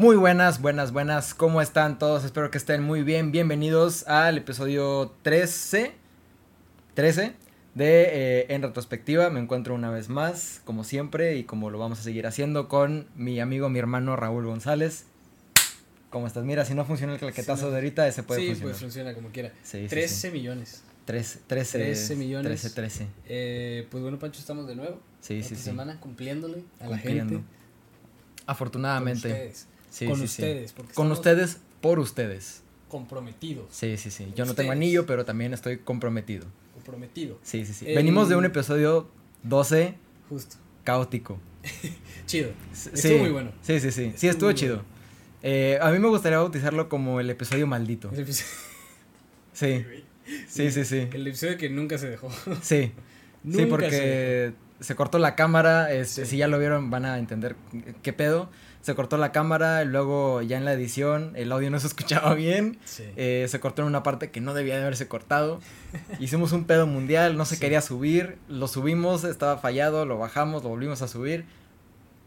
Muy buenas, buenas, buenas. ¿Cómo están todos? Espero que estén muy bien. Bienvenidos al episodio 13. 13 de eh, En Retrospectiva. Me encuentro una vez más, como siempre, y como lo vamos a seguir haciendo con mi amigo, mi hermano Raúl González. ¿Cómo estás? Mira, si no funciona el claquetazo Sí, no. de ahorita, ese puede sí, funcionar. pues funciona como quiera. Sí, sí, 13 sí. millones. 13, 13, 13 millones. 13, 13. Eh, pues bueno, Pancho, estamos de nuevo. Sí, esta sí, sí. semana cumpliéndole a Cumpliendo. la gente. Afortunadamente. Con. Sí, con sí, sí. ustedes. Porque Con ustedes, por ustedes. Comprometidos. Sí, sí, sí. Yo no tengo Ustedes. anillo, pero también estoy comprometido. Comprometido. Sí, sí, sí. El- Venimos de un episodio 12 Justo. caótico. Chido. S- Estuvo sí, muy bueno. Sí, sí, sí. Sí, Estuvo estuvo muy chido. bueno. Eh, a mí me gustaría bautizarlo como el episodio maldito. El episodio, Sí, sí, sí, sí. el episodio que nunca se dejó. Sí, sí, Nunca se porque se cortó la cámara. Este, Sí. Si ya lo vieron, van a entender qué pedo. Se cortó la cámara, y luego ya en la edición el audio no se escuchaba bien. Sí. Eh, se cortó en una parte que no debía de haberse cortado. Hicimos un pedo mundial, no se Sí. quería subir. Lo subimos, estaba fallado, lo bajamos, lo volvimos a subir.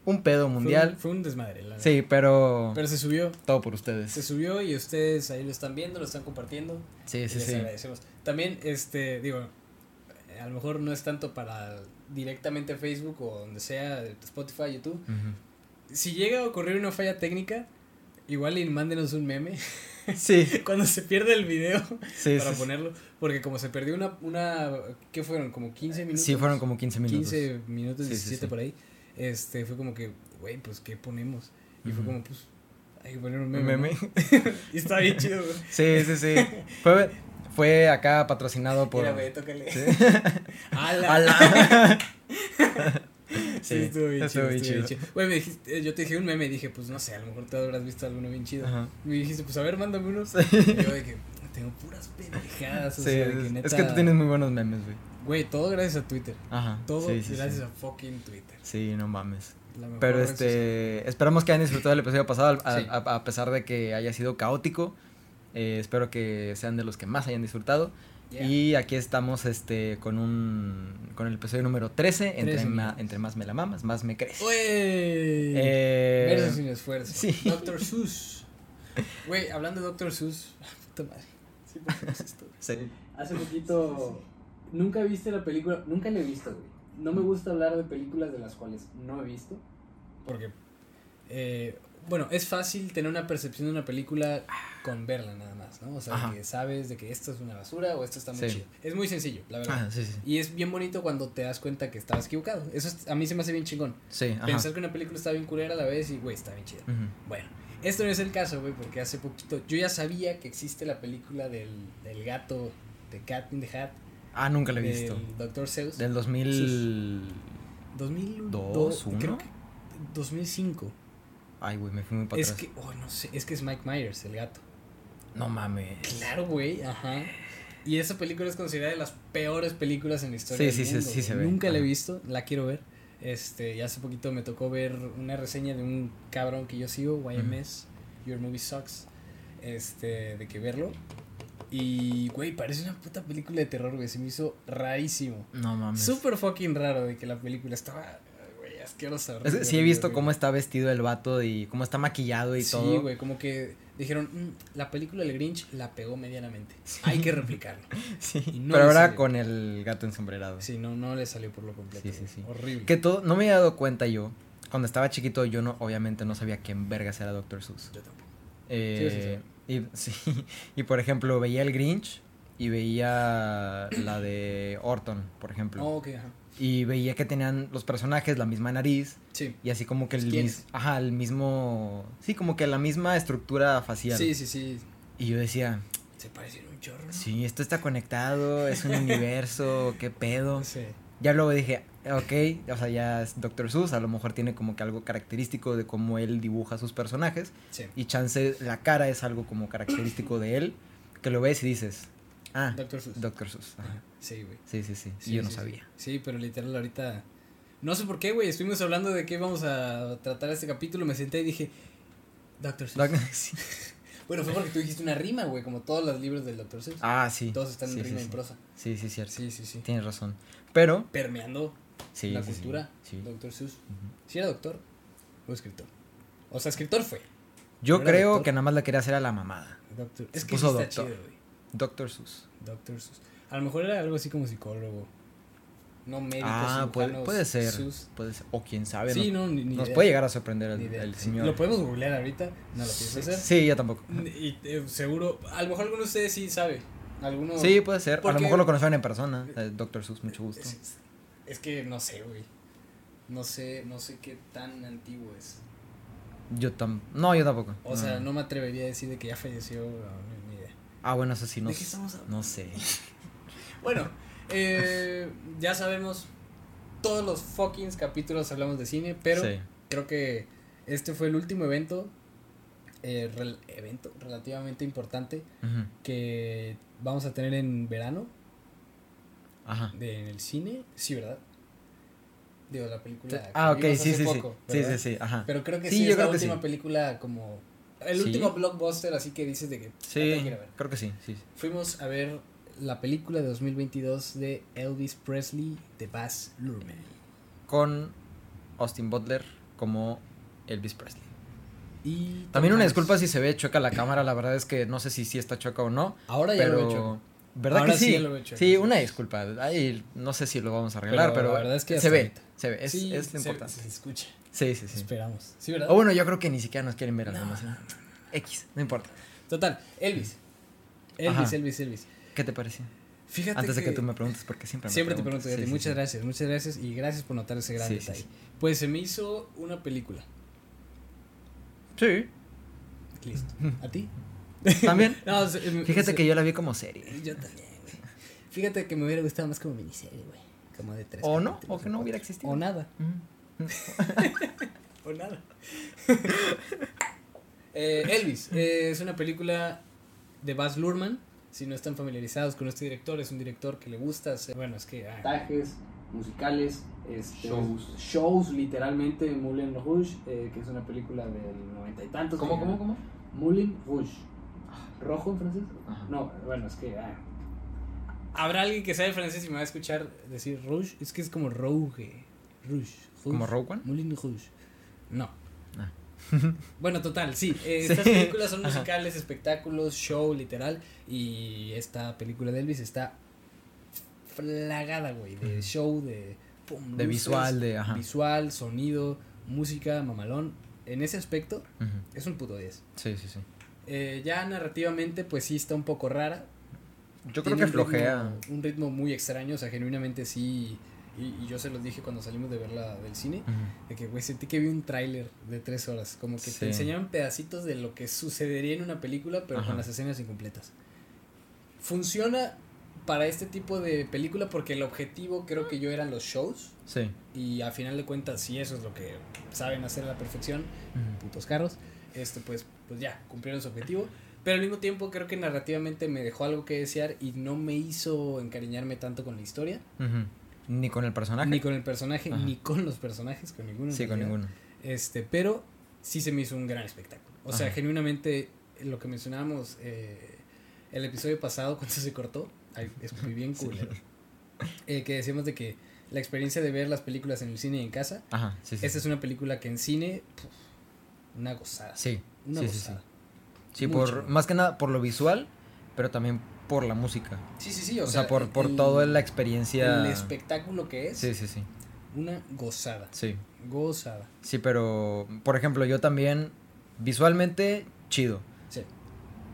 Un pedo Fue un- mundial. Fue un, desmadre, la verdad. Sí, pero, Pero se subió. todo por ustedes. Se subió y ustedes ahí lo están viendo, lo están compartiendo. Sí, sí, les sí. agradecemos. También, este, digo, eh, a lo mejor no es tanto para directamente Facebook o donde sea, Spotify, YouTube. Ujú. Si llega a ocurrir una falla técnica, igual y mándenos un meme Sí, cuando se pierde el video sí, para sí, ponerlo. Porque como se perdió una, una, ¿qué fueron? Como 15 minutos. Sí, fueron como 15 minutos. 15 minutos, Sí, sí, 17 sí. por ahí. Este, fue como que, güey, pues, ¿qué ponemos? Y fue Ujú. como, pues, hay que poner un Un meme. meme. ¿no? y está bien chido, güey. Sí, sí, sí. Fue, fue acá patrocinado por. Mira, güey, tócale. Sí. ¡Hala! ¡Ala! Sí, estuvo bien chido. bien estuvo bien chido. Güey, me dijiste, eh, yo te dije un meme y dije, pues no sé, a lo mejor te habrás visto alguno bien chido. Ajá. Me dijiste, pues a ver, mándame unos. Sí. Y yo de que tengo puras pendejadas. O Sí, sea, de que es, neta. es que tú tienes muy buenos memes, güey. Güey, todo gracias a Twitter. Ajá. Todo sí, sí, gracias a fucking Twitter. Sí, no mames. Pero social. este, esperamos que hayan disfrutado el episodio pasado, a, a- a pesar de que haya sido caótico. Eh, espero que sean de los que más hayan disfrutado. Yeah. Y aquí estamos este con un con el episodio número 13, entre, 13 ma- entre más me la mamas, más me crees. Eh, Verso sin esfuerzo. sí. Doctor Seuss. Güey, hablando de Doctor Seuss. Puta madre. Sí, ponemos esto. sí. Hace poquito. Nunca viste la película. Nunca la he visto, güey. No me gusta hablar de películas de las cuales no he visto. Porque. eh, bueno, es fácil tener una percepción de una película con verla nada más, ¿no? O sea, Ajá. que sabes de que esto es una basura o esto está muy Sí. chido. Es muy sencillo, la verdad. Sí, sí. Y es bien bonito cuando te das cuenta que estabas equivocado. Eso es- a mí se me hace bien chingón. Sí, ajá. Pensar que una película está bien culera a la vez y, güey, está bien chida. Bueno, esto no es el caso, güey, porque hace poquito yo ya sabía que existe la película del, del gato, de Cat in the Hat, Ah, nunca lo he del visto. Dr. Seuss. Del 2000 2002, ¿Dos, uno? creo que 2005. Ay, güey, me fui muy para Es atrás. que, oh, no sé, es que es Mike Myers, el gato. No mames. Claro, güey, ajá. Y esa película es considerada de las peores películas en la historia Sí, del sí, sí, mundo, sí güey. se ve. Nunca la he visto, la quiero ver. Este, y hace poquito me tocó ver una reseña de un cabrón que yo sigo, YMS, Your Movie Sucks, este, de que verlo. Y, güey, parece una puta película de terror, güey, se me hizo rarísimo. No mames. Súper fucking raro de que la película estaba, güey, asquerosa. Es sí he visto cómo está vestido el vato y cómo está maquillado y sí, todo. güey, como que dijeron, "Mm, la película del Grinch la pegó medianamente. Hay que replicarlo. Sí, no pero ahora salió. con el gato ensombrerado. Sí, no, no le salió por lo completo. Sí, sí, sí. Horrible. Que todo, no me había dado cuenta yo. Cuando estaba chiquito, yo no, obviamente no sabía quién vergas era Dr. Seuss. Yo tampoco. Eh, y, sí, y por ejemplo, veía el Grinch y veía la de Orton, por ejemplo. Oh, ok, ajá. Y veía que tenían los personajes la misma nariz Sí. y así como que el, ¿Quiénes? mis- ajá, el mismo, sí, como que la misma estructura facial. Sí, sí, sí. Y yo decía, Se parecen un chorro. sí, esto está conectado, es un universo, qué pedo. Sí. Ya luego dije, ok, o sea, ya es Dr. Seuss, a lo mejor tiene como que algo característico de cómo él dibuja sus personajes. Sí. Y chance, la cara es algo como característico de él, que lo ves y dices, ah, Doctor Seuss. Dr. Seuss. Ajá. Sí, güey. Sí, sí, sí, y Sí, yo no sabía. Sí. Pero literal ahorita. No sé por qué, güey. Estuvimos hablando de qué vamos a tratar este capítulo. Me senté y dije. Doctor Seuss. Bueno, fue porque tú dijiste una rima, güey. Como todos los libros del Doctor Seuss. Ah, sí. Todos están sí, en sí, rima sí. y en prosa. Sí, sí, cierto. Sí, sí, sí. Tienes razón. Pero, Permeando la cultura. Sí. Doctor Seuss. Ujú. ¿Sí era doctor o escritor? O sea, escritor fue. Yo ¿No era creo doctor? que nada más la quería hacer a la mamada. Doctor. Es que puso está doctor. chido, güey. Doctor Sus. Doctor Sus. A lo mejor era algo así como psicólogo. No médico, Ah, puede, ser. Sus. Puede ser. O quién sabe. Sí, nos no, ni, ni nos idea. puede llegar a sorprender el, el señor. Lo podemos googlear ahorita. No lo pienso hacer. Sí, yo tampoco. Y eh, seguro, a lo mejor alguno de ustedes sí sabe. Alguno. Sí, puede ser. A lo mejor lo conocieron en persona. El Doctor Sus, mucho gusto. Es, es- es que no sé, güey. No sé, no sé qué tan antiguo es. Yo tam No, yo tampoco. O sea, no me atrevería a decir de que ya falleció, no, ni- idea. Ah, bueno, eso sí, no ¿De qué estamos hablando? No sé. Bueno, eh, ya sabemos, todos los fucking capítulos hablamos de cine, pero Sí. creo que este fue el último evento, eh, rel- evento relativamente importante que vamos a tener en verano Ajá. de, en el cine, sí, ¿verdad? Digo, la película. Ah, ok, sí, sí, sí. poco, Sí, ¿verdad? sí, sí. Ajá. Pero creo que Sí, sí, yo es la que última sí. película como... El ¿Sí? último blockbuster, así que dices de que... "La Sí, que ir a ver". creo que sí. sí. Fuimos a ver la película de 2022 de Elvis Presley de Baz Luhrmann. Con Austin Butler como Elvis Presley. Y También una disculpa si se ve chueca la cámara, la verdad es que no sé si sí está chueca o no. Ahora ya pero... lo he hecho. ¿Verdad Ahora que sí sí? lo una disculpa. Ahí no sé si lo vamos a arreglar, Pero pero, la verdad es que se ve, ahorita. se ve, es, Sí, es lo se- importante. Se, escucha. Sí, sí, sí. Esperamos. Sí, ¿verdad? O bueno, yo creo que ni siquiera nos quieren ver No. X, no importa. Total, Elvis. Elvis, Ajá. Elvis, Elvis. ¿Qué te pareció? Fíjate Antes de que tú me preguntes, porque siempre me Siempre te pregunto. Sí, sí, muchas sí. gracias, muchas gracias y gracias por notar ese gran detalle. Pues se me hizo una película. Sí, Listo. ¿A ti? también. No, se- Fíjate se- que yo la vi como serie. Yo también, güey. Fíjate que me hubiera gustado más como miniserie, güey. Como de tres. O no, o que no hubiera existido. O nada. O nada. Eh, Elvis eh, es una película de Baz Luhrmann. Si no están familiarizados con este director, es un director que le gusta hacer. Bueno, es que. Montajes, musicales, este, Shows. shows, literalmente. Moulin Rouge, eh, que es una película del noventa y tantos. que- cómo? Moulin Rouge. ¿Rojo en francés? Ajá. No, bueno, es que. ah. Habrá alguien que sabe francés y me va a escuchar decir Rouge. Es que es como Rouge. Rouge. ¿Como Rogue One? Moulin Rouge. No. Ah. Bueno, total, sí. eh, Sí. Estas películas son Ajá. musicales, espectáculos, show, literal. Y esta película de Elvis está flagada, güey. De show, de. pum, De luces, visual, de. Ajá. Visual, sonido, música, mamalón. En ese aspecto, es un puto 10. Sí, sí, sí. Eh, ya narrativamente, pues sí está un poco rara. Yo creo que un flojea. ritmo- un ritmo muy extraño, o sea, genuinamente sí. Y, y yo se los dije cuando salimos de verla del cine. De que, güey, sentí que vi un tráiler de tres horas. Como que Sí. te enseñaban pedacitos de lo que sucedería en una película, pero Ajá. con las escenas incompletas. Funciona para este tipo de película porque el objetivo creo que yo eran los shows. Sí. Y a final de cuentas, si eso es lo que saben hacer a la perfección, Ujú. putos carros, este pues, pues ya, cumplieron su objetivo. Pero al mismo tiempo creo que narrativamente me dejó algo que desear y no me hizo encariñarme tanto con la historia, Ujú. Ni con el personaje. ni con el personaje, Ajá. ni con los personajes, con ninguno. Sí, con ninguno. Este, pero sí se me hizo un gran espectáculo. O sea, genuinamente lo que mencionábamos eh, el episodio pasado cuando se cortó, ay, es muy bien Sí. cool. que decíamos de que la experiencia de ver las películas en el cine y en casa, Ajá, sí, sí. esta es una película que en cine, puf, una gozada. Sí, Una sí, sí, sí. gozada. Sí, por, más que nada por lo visual, pero también por la música. Sí, sí, sí. O, sea, por, por el- toda la experiencia. El espectáculo que es, Sí, sí, sí. una gozada. Sí. Gozada. Sí, pero, por ejemplo, yo también, visualmente, chido. Sí.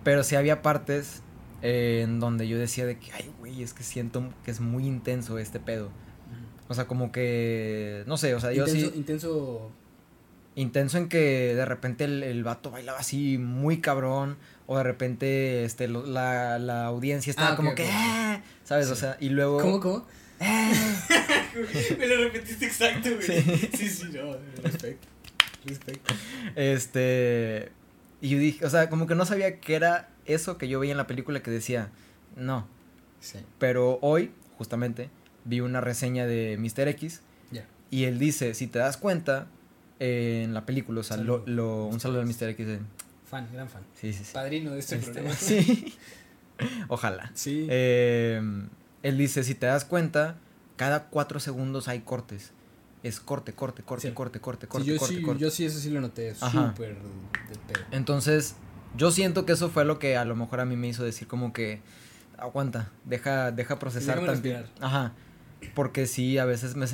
Pero sí había partes eh, en donde yo decía de que, ay, güey, es que siento que es muy intenso este pedo. O sea, como que, no sé, o sea, yo intenso, sí, intenso. intenso en que de repente el, el vato bailaba así muy cabrón, o de repente este, lo- la, la audiencia estaba Ah, como que, "Ah", ¿sabes? O sea, y luego... ¿Cómo, cómo? "Ah". Me lo repetiste exacto, güey. Sí. Sí, sí, no, respecto. Respecto. Este. Y yo dije, o sea, como que no sabía que era eso que yo veía en la película que decía, no. Sí. Pero hoy, justamente, vi una reseña de Mr. X Ya. y él dice, si te das cuenta, eh, en la película, o sea, lo, Saludo. lo- un saludo al. Mr. X. eh, Fan, gran fan. Sí, sí, sí. Padrino de este, Este, programa. sí. Ojalá. Sí. Eh, él dice, si te das cuenta, cada cuatro segundos hay cortes. es corte, corte, corte, Sí. corte, corte, Sí, corte, yo, corte, sí, corte. yo sí, eso sí lo noté. Súper. Entonces, yo siento que eso fue lo que a lo mejor a mí me hizo decir como que aguanta, deja, deja procesar Déjame tantito. respirar. Ajá. Porque sí, a veces me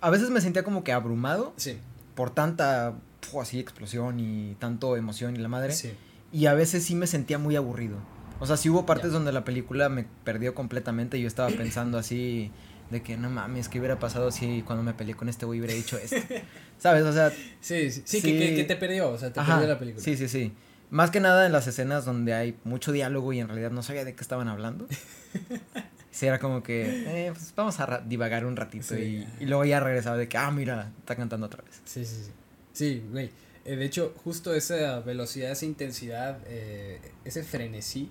a veces me sentía como que abrumado Sí. por tanta fu, así explosión y tanto emoción y la madre. Sí. Y a veces sí me sentía muy aburrido. O sea, sí hubo partes Ya. donde la película me perdió completamente y yo estaba pensando así de que no mames, ¿qué hubiera pasado si cuando me peleé con este güey hubiera dicho esto? ¿Sabes? O sea, Sí, sí, sí, Sí. Que, que, que te perdió, o sea, te Ajá, perdió la película. Sí, sí, sí. Más que nada en las escenas donde hay mucho diálogo y en realidad no sabía de qué estaban hablando. Sí, era como que, eh, pues vamos a divagar un ratito Sí. y, y luego ya regresaba de que, ah, mira, está cantando otra vez. Sí, sí, sí. Sí, güey. Eh, de hecho, justo esa velocidad, esa intensidad, eh, ese frenesí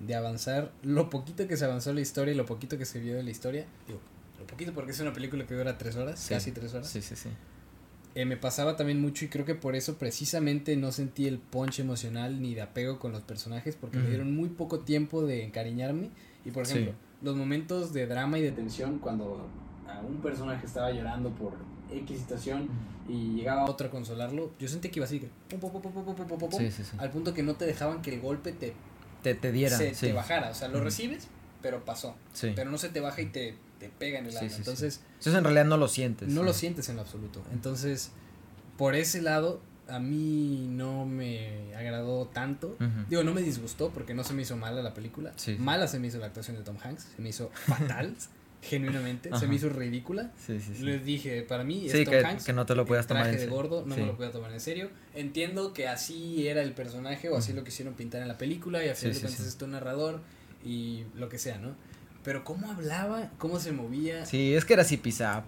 de avanzar, lo poquito que se avanzó la historia y lo poquito que se vio de la historia, digo, lo poquito porque es una película que dura tres horas, Sí. casi tres horas, Sí, sí, sí. eh, me pasaba también mucho y creo que por eso precisamente no sentí el punch emocional ni de apego con los personajes porque me dieron muy poco tiempo de encariñarme y por Sí. ejemplo los momentos de drama y de tensión cuando a un personaje estaba llorando por X situación y llegaba otro a consolarlo, yo sentí que iba así, al punto que no te dejaban que el golpe te, te, te diera, se te bajara, o sea, lo recibes, pero pasó, pero no se te baja y te, te pega en el alma, entonces... Entonces en realidad no lo sientes. No lo sientes en lo absoluto, entonces por ese lado a mí no me agradó tanto. Digo, no me disgustó porque no se me hizo mala la película. Sí. Mala se me hizo la actuación de Tom Hanks, se me hizo fatal. genuinamente. Se me hizo ridícula. Sí, sí, sí. Les dije, para mí, es Sí, Tom que, Hanks. que no te lo el tomar en de serio. gordo, no Sí. me lo podía tomar en serio. Entiendo que así era el personaje o así lo quisieron pintar en la película y al final de cuentas es tu narrador y lo que sea, ¿no? Pero cómo hablaba, cómo se movía, Sí, es que era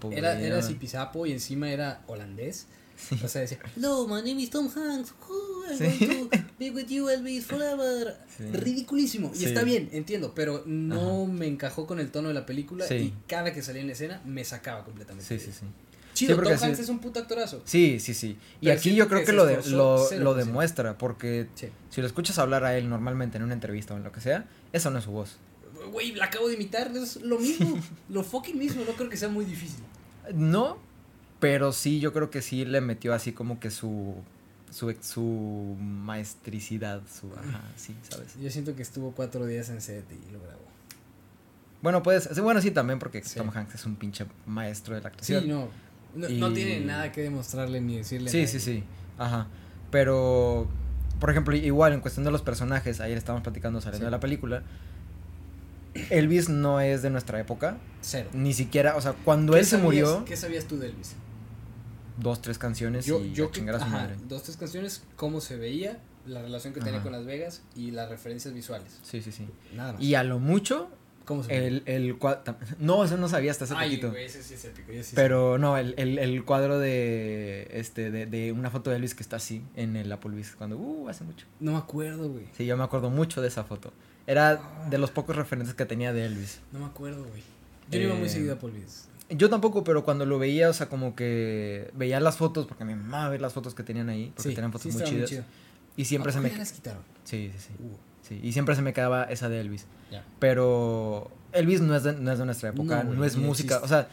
güey. era, era así pisapo y encima era holandés. O sea, decía, Hello, my name is Tom Hanks. Oh, I Sí. want to be with you, Elvis, forever. Sí. Ridiculísimo. Y Sí. está bien, entiendo, pero no me encajó con el tono de la película y cada que salía en escena me sacaba completamente. Sí, sí, sí. Chido, Tom Hanks es un puto actorazo. Sí, sí, sí. Y Pero aquí yo creo que lo, de- lo, lo demuestra, porque si lo escuchas hablar a él normalmente en una entrevista o en lo que sea, esa no es su voz. Güey, la acabo de imitar, es lo mismo. lo fucking mismo, no creo que sea muy difícil. No, pero sí, yo creo que sí le metió así como que su su, su maestricidad, su, ajá, sí, ¿sabes? Yo siento que estuvo cuatro días en set y lo grabó. Bueno, pues, sí, bueno, sí, también porque Sí. Tom Hanks es un pinche maestro de la Sí, actuación. no. No, no Y- tiene nada que demostrarle ni decirle. Sí, sí, sí, ajá. Pero, por ejemplo, igual en cuestión de los personajes, ayer estábamos platicando saliendo Sí. de la película, Elvis no es de nuestra época, Cero. ni siquiera, o sea, cuando ¿Qué él se murió, ¿Qué sabías tú de Elvis? Dos, tres canciones Yo, y yo a que- chingar a su ajá, madre. dos, tres canciones, cómo se veía, la relación que tenía Ajá. con Las Vegas y las referencias visuales. Sí, sí, sí. Nada más. Y a lo mucho, ¿Cómo se veía? el, el no, eso no sabía hasta hace Ay, poquito. güey, ese sí es épico. yo sí. Pero no, el, el, el cuadro de este de, de una foto de Elvis que está así en el Applebee's cuando uh hace mucho. No me acuerdo, güey. Sí, yo me acuerdo mucho de esa foto. Era de los pocos referentes que tenía de Elvis. No me acuerdo, güey. Yo no iba muy Eh, seguido a Polvis. Yo tampoco, pero cuando lo veía, o sea, como que veía las fotos, porque me mamaba ver las fotos que tenían ahí, porque tenían fotos muy chidas. y siempre ¿A se me las quitaron? Sí, sí, sí. Uh, Sí, y siempre se me quedaba esa de Elvis. ya. Pero Elvis no es de, no es de nuestra época, No, es música. existe. O sea,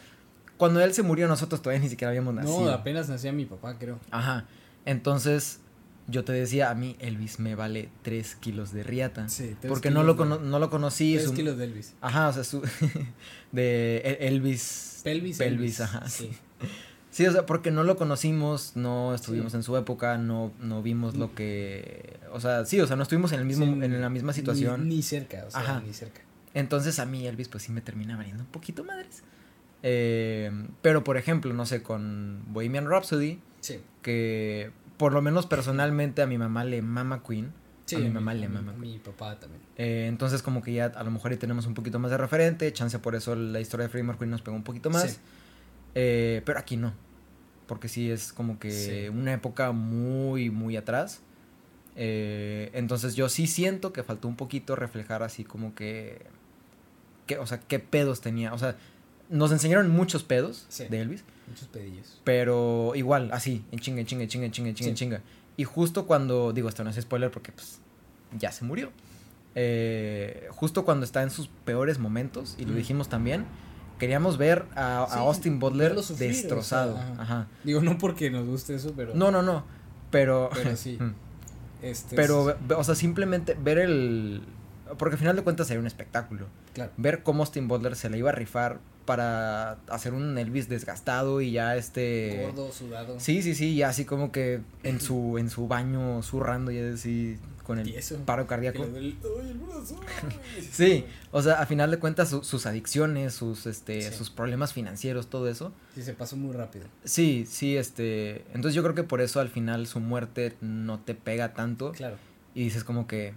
cuando él se murió, nosotros todavía ni siquiera habíamos nacido. No, apenas nacía mi papá, creo. Ajá. Entonces, yo te decía, a mí Elvis me vale 3 kilos de riata. Sí, porque no lo, cono- no lo conocí. Tres su- kilos de Elvis. Ajá, o sea, su. de E- Elvis. Pelvis. Pelvis, Elvis. ajá. Sí. Sí, o sea, porque no lo conocimos, no estuvimos Sí. en su época, no, no vimos lo que. O sea, sí, o sea, no estuvimos en, el mismo, en la misma situación. Ni, ni cerca, o sea, Ajá. ni cerca. Entonces a mí Elvis pues sí me termina valiendo un poquito madres. Eh, pero por ejemplo, no sé, con Bohemian Rhapsody, Sí. que por lo menos personalmente a mi mamá le mama Queen. Sí, a mi mamá le mama a mi papá también. Eh, entonces como que ya a lo mejor ahí tenemos un poquito más de referente, chance por eso la historia de Freddie Mercury nos pegó un poquito más. Sí. Eh, pero aquí no, porque sí es como que Sí. una época muy, muy atrás. Eh, entonces yo sí siento que faltó un poquito reflejar así como que, que, o sea, qué pedos tenía. O sea, nos enseñaron muchos pedos Sí. de Elvis, Muchos pedillos. pero igual, así, en chinga, en chinga, en chinga, en chinga, en chinga, en Sí. chinga. Y justo cuando, digo, esto no es spoiler porque pues ya se murió. Eh, justo cuando está en sus peores momentos, y lo dijimos también, queríamos ver a, Austin Butler sufrir, destrozado. o sea, ajá. ajá. Digo, no porque nos guste eso, pero. No, no, no. Pero. Pero sí. Este, Pero, es- o sea, simplemente ver el. Porque al final de cuentas sería un espectáculo. Claro. Ver cómo Austin Butler se le iba a rifar para hacer un Elvis desgastado y ya este. Gordo, sudado. Sí, sí, sí, ya así como que en su, en su baño zurrando y así con el Tieso. paro cardíaco. el- ¡Ay, el brazo! Sí, o sea, a final de cuentas su- sus adicciones, sus este, Sí. sus problemas financieros, todo eso. Sí, se pasó muy rápido. Sí, sí, este, entonces yo creo que por eso al final su muerte no te pega tanto Claro. y dices como que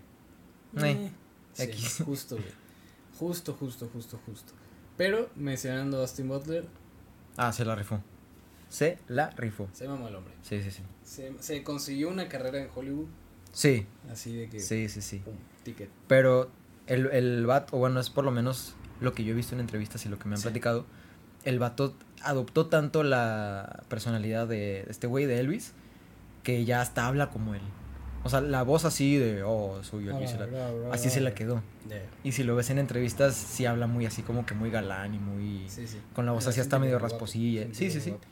Eh, Sí, justo, güey. Justo, justo, justo, justo. Pero, mencionando a Austin Butler, ah, se la rifó. Se la rifó. se mamó el hombre. Sí, sí, sí. Se, se consiguió una carrera en Hollywood, Sí, así de que. sí, sí, sí. Pum, ticket. Pero el, el vato, o bueno, es por lo menos lo que yo he visto en entrevistas y lo que me han Sí. platicado, el vato adoptó tanto la personalidad de este güey de Elvis que ya hasta habla como él. O sea, la voz así de, oh, soy Elvis. la- así se la quedó. Yeah. Y si lo ves en entrevistas, sí habla muy así como que muy galán y muy... Sí, sí. Con la voz Pero así hasta medio rasposilla. Sí, sí, sí. guapo.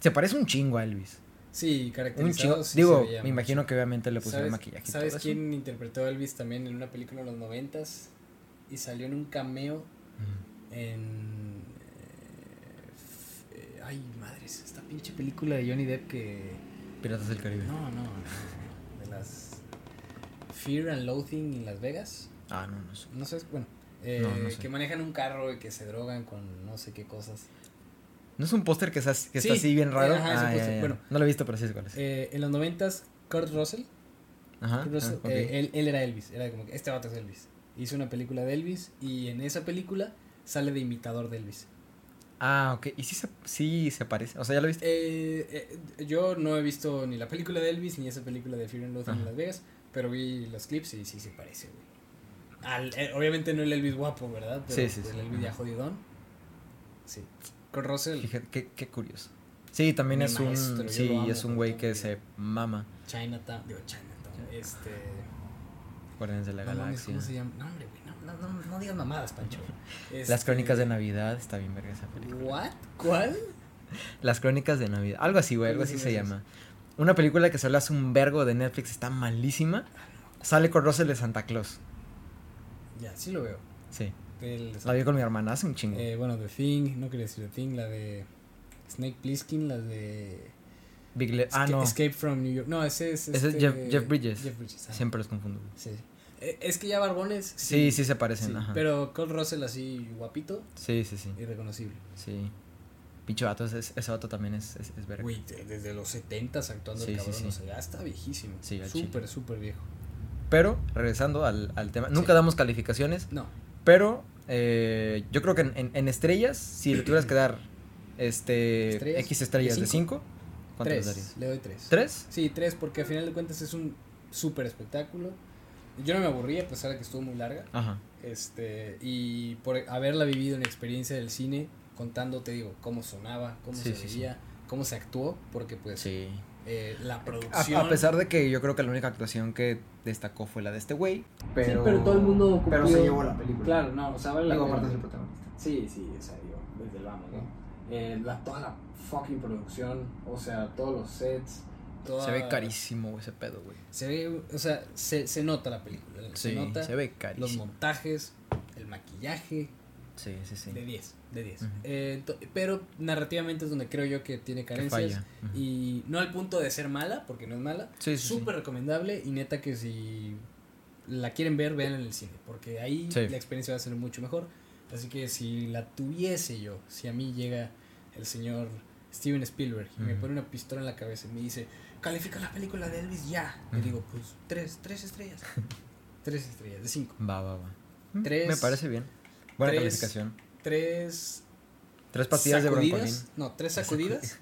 Se parece un chingo a Elvis. Sí, Un caracterizado. chingo. sí Digo, me imagino que obviamente le pusieron ¿Sabes, maquillaje ¿sabes eso. quién interpretó a Elvis también en una película en los noventas? Y salió en un cameo en... eh, eh, ay, madres, esta pinche película de Johnny Depp que... Piratas del Caribe. No, no, no. Fear and Loathing en Las Vegas. Ah, no, no sé. No sé, bueno. eh, No, no sé. Que manejan un carro y que se drogan con no sé qué cosas. ¿No es un póster que, está, que está así bien raro? ajá, ese Ah, ya, póster. ya. Bueno. No lo he visto, pero sí sé cuál es. Eh, en los noventas, Kurt Russell Ajá. Kurt Russell, ah, eh, él, él era Elvis, era como que este vato es Elvis. Hizo una película de Elvis y en esa película sale de imitador de Elvis. Ah, ok. ¿Y sí se, sí se parece? O sea, ¿ya lo viste? Eh, eh, yo no he visto ni la película de Elvis ni esa película de Fear and Loathing en. Las Vegas, pero vi los clips y sí se parece, güey. Al- eh, obviamente no el Elvis guapo, ¿verdad? Pero Sí, sí. El Elvis ya jodidón. Sí. Kurt Russell, Fíjate, qué, qué curioso. Sí, también es un... maestro, sí, amo es un güey que se mama. Chinatown, digo Chinatown, este... Guardianes de la no Galaxia. ¿Cómo se llama? No, hombre, güey, no, no, no, no digas mamadas, Pancho. Las Este, crónicas de Navidad. Está bien verga esa película. ¿What? ¿Cuál? Las crónicas de Navidad. Algo así, güey. Algo ¿Cuáles así se llama. Una película que sale hace un vergo de Netflix. Está malísima. Sale con Russell de Santa Claus. Ya, sí lo veo. Sí. La vi con mi hermana hace un chingo. eh, bueno, The Thing, no quería decir The Thing, la de Snake Plissken, la de Big Le- ah, Esca- no. Escape from New York. No, ese es. Ese es este- Jeff- Jeff Bridges. Jeff Bridges, ah, Siempre los confundo. Sí. Eh, Es que ya Barbones. Sí, sí se parecen. sí, ajá. Pero Cole Russell así guapito, Sí, sí, sí. irreconocible. Sí. Pinche vato, ese, ese vato también es, es, es verga. Güey, de- desde los 70 actuando Sí, el sí, cabrón, sí. o sea, ya está viejísimo. Sí, súper, súper viejo. Pero, regresando al, al tema, nunca Sí. damos calificaciones, No, pero eh, yo creo que en, en- en estrellas, si le tuvieras que dar este Estrellas, X estrellas de de 5, ¿cuánto tres. darías? Le doy tres. ¿Tres? Sí, tres, porque al final de cuentas es un súper espectáculo. Yo no me aburrí a pesar de que estuvo muy larga. Ajá. Este, y por haberla vivido en experiencia del cine, contando, te digo, cómo sonaba, cómo Sí, se sí, sí. veía, cómo se actuó, porque pues Sí. eh, la A, producción. a pesar de que yo creo que la única actuación que destacó fue la de este güey, pero... Sí, pero todo el mundo Pero cumplió- se llevó la película. Claro, no, o sea, vale la Digo, aparte es el protagonista. Sí, sí, o sea, digo, desde el vamos, ¿no? Eh, la, toda la fucking producción, o sea, todos los sets. Toda... Se ve carísimo ese pedo, güey. Se ve, o sea, se, se nota la película. Sí, se nota se ve los carísimo. montajes, el maquillaje, Sí, sí, sí. de 10, de 10. Ujú. Eh, pero narrativamente es donde creo yo que tiene Que carencias. Y no al punto de ser mala, porque no es mala. Sí, sí, sí. Súper recomendable y neta que si la quieren ver, vean en el cine, porque ahí la experiencia va a ser mucho mejor. Así que si la tuviese yo, si a mí llega el señor Steven Spielberg y me pone una pistola en la cabeza y me dice, califica la película de Elvis ya, le digo, pues tres, tres estrellas. tres estrellas, de cinco. Va, va, va. Tres- Me parece bien. Buena tres- calificación. Tres Tres partidas de broncolín no, tres sacudidas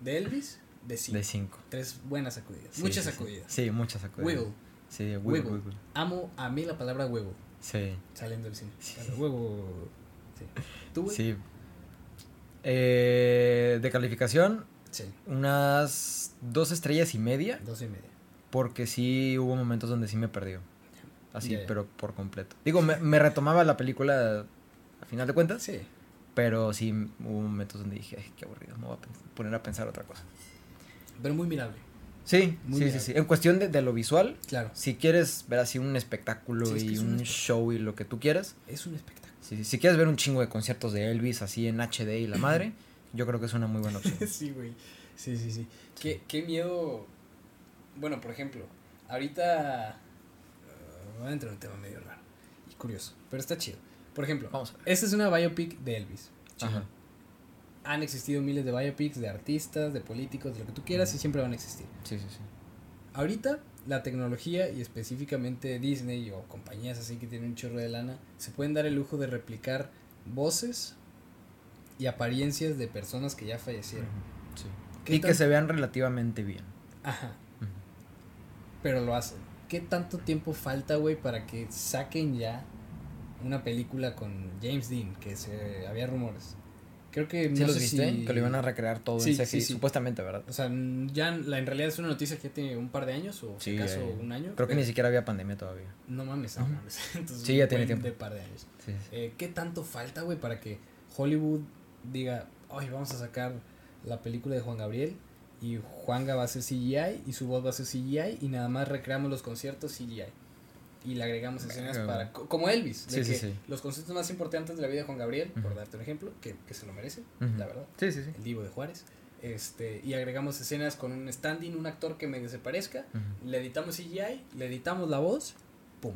de Elvis de cinco. de cinco. Tres buenas sacudidas, Sí, muchas sí, sacudidas. Sí, muchas sacudidas. Wiggle, Sí, wiggle, Wiggle. wiggle. amo a mí la palabra huevo. Sí, Saliendo del cine. Huevo. Sí. ¿Tú, güey? sí. Eh, de calificación, Sí, unas dos estrellas y media. dos y media. Porque sí hubo momentos donde sí me perdió. Así, pero por completo. Digo, me, me retomaba la película final de cuentas. Sí. Pero sí hubo momentos donde dije, Ay, qué aburrido, me voy a poner a pensar otra cosa. Pero muy mirable. Sí, Muy sí, bien. sí, sí. En cuestión de, de lo visual, Claro. si quieres ver así un espectáculo Sí, es que y es un show y lo que tú quieras, Es un espectáculo. sí, si quieres ver un chingo de conciertos de Elvis así en HD y la madre, yo creo que es una muy buena opción. sí, güey. Sí, sí, sí. ¿Qué, qué miedo. Bueno, por ejemplo, ahorita. uh, voy a entrar en un tema medio raro y curioso, pero está chido. Por ejemplo, Vamos a ver. esta es una biopic de Elvis. Ajá. Han existido miles de biopics de artistas, de políticos, de lo que tú quieras y siempre van a existir. Sí, sí, sí. Ahorita la tecnología y específicamente Disney o compañías así que tienen un chorro de lana se pueden dar el lujo de replicar voces y apariencias de personas que ya fallecieron. Sí. ¿Qué Y que se vean relativamente bien. Ajá, pero lo hacen. ¿Qué tanto tiempo falta, güey, para que saquen ya una película con James Dean? Que se había rumores. Creo que ¿Sí no los viste? si- Que lo iban a recrear todo Sí, en CGI, sí, sí. supuestamente, ¿verdad? O sea, ya la, en realidad es una noticia que ya tiene un par de años o si acaso eh, un año. Creo que ni siquiera había pandemia todavía. No mames, no mames. Entonces, Sí, ya un tiene tiempo. De par de años. Eh, ¿Qué tanto falta, güey, para que Hollywood diga, oye, vamos a sacar la película de Juan Gabriel y Juanga va a ser CGI y su voz va a ser CGI y nada más recreamos los conciertos CGI? Y le agregamos escenas para... Como Elvis. De Sí, sí, que sí. Los conciertos más importantes de la vida de Juan Gabriel, por darte un ejemplo, que, que se lo merece, la verdad. Sí, sí, sí. El Divo de Juárez. Este, y agregamos escenas con un standing, un actor que medio se parezca le editamos CGI, le editamos la voz, pum.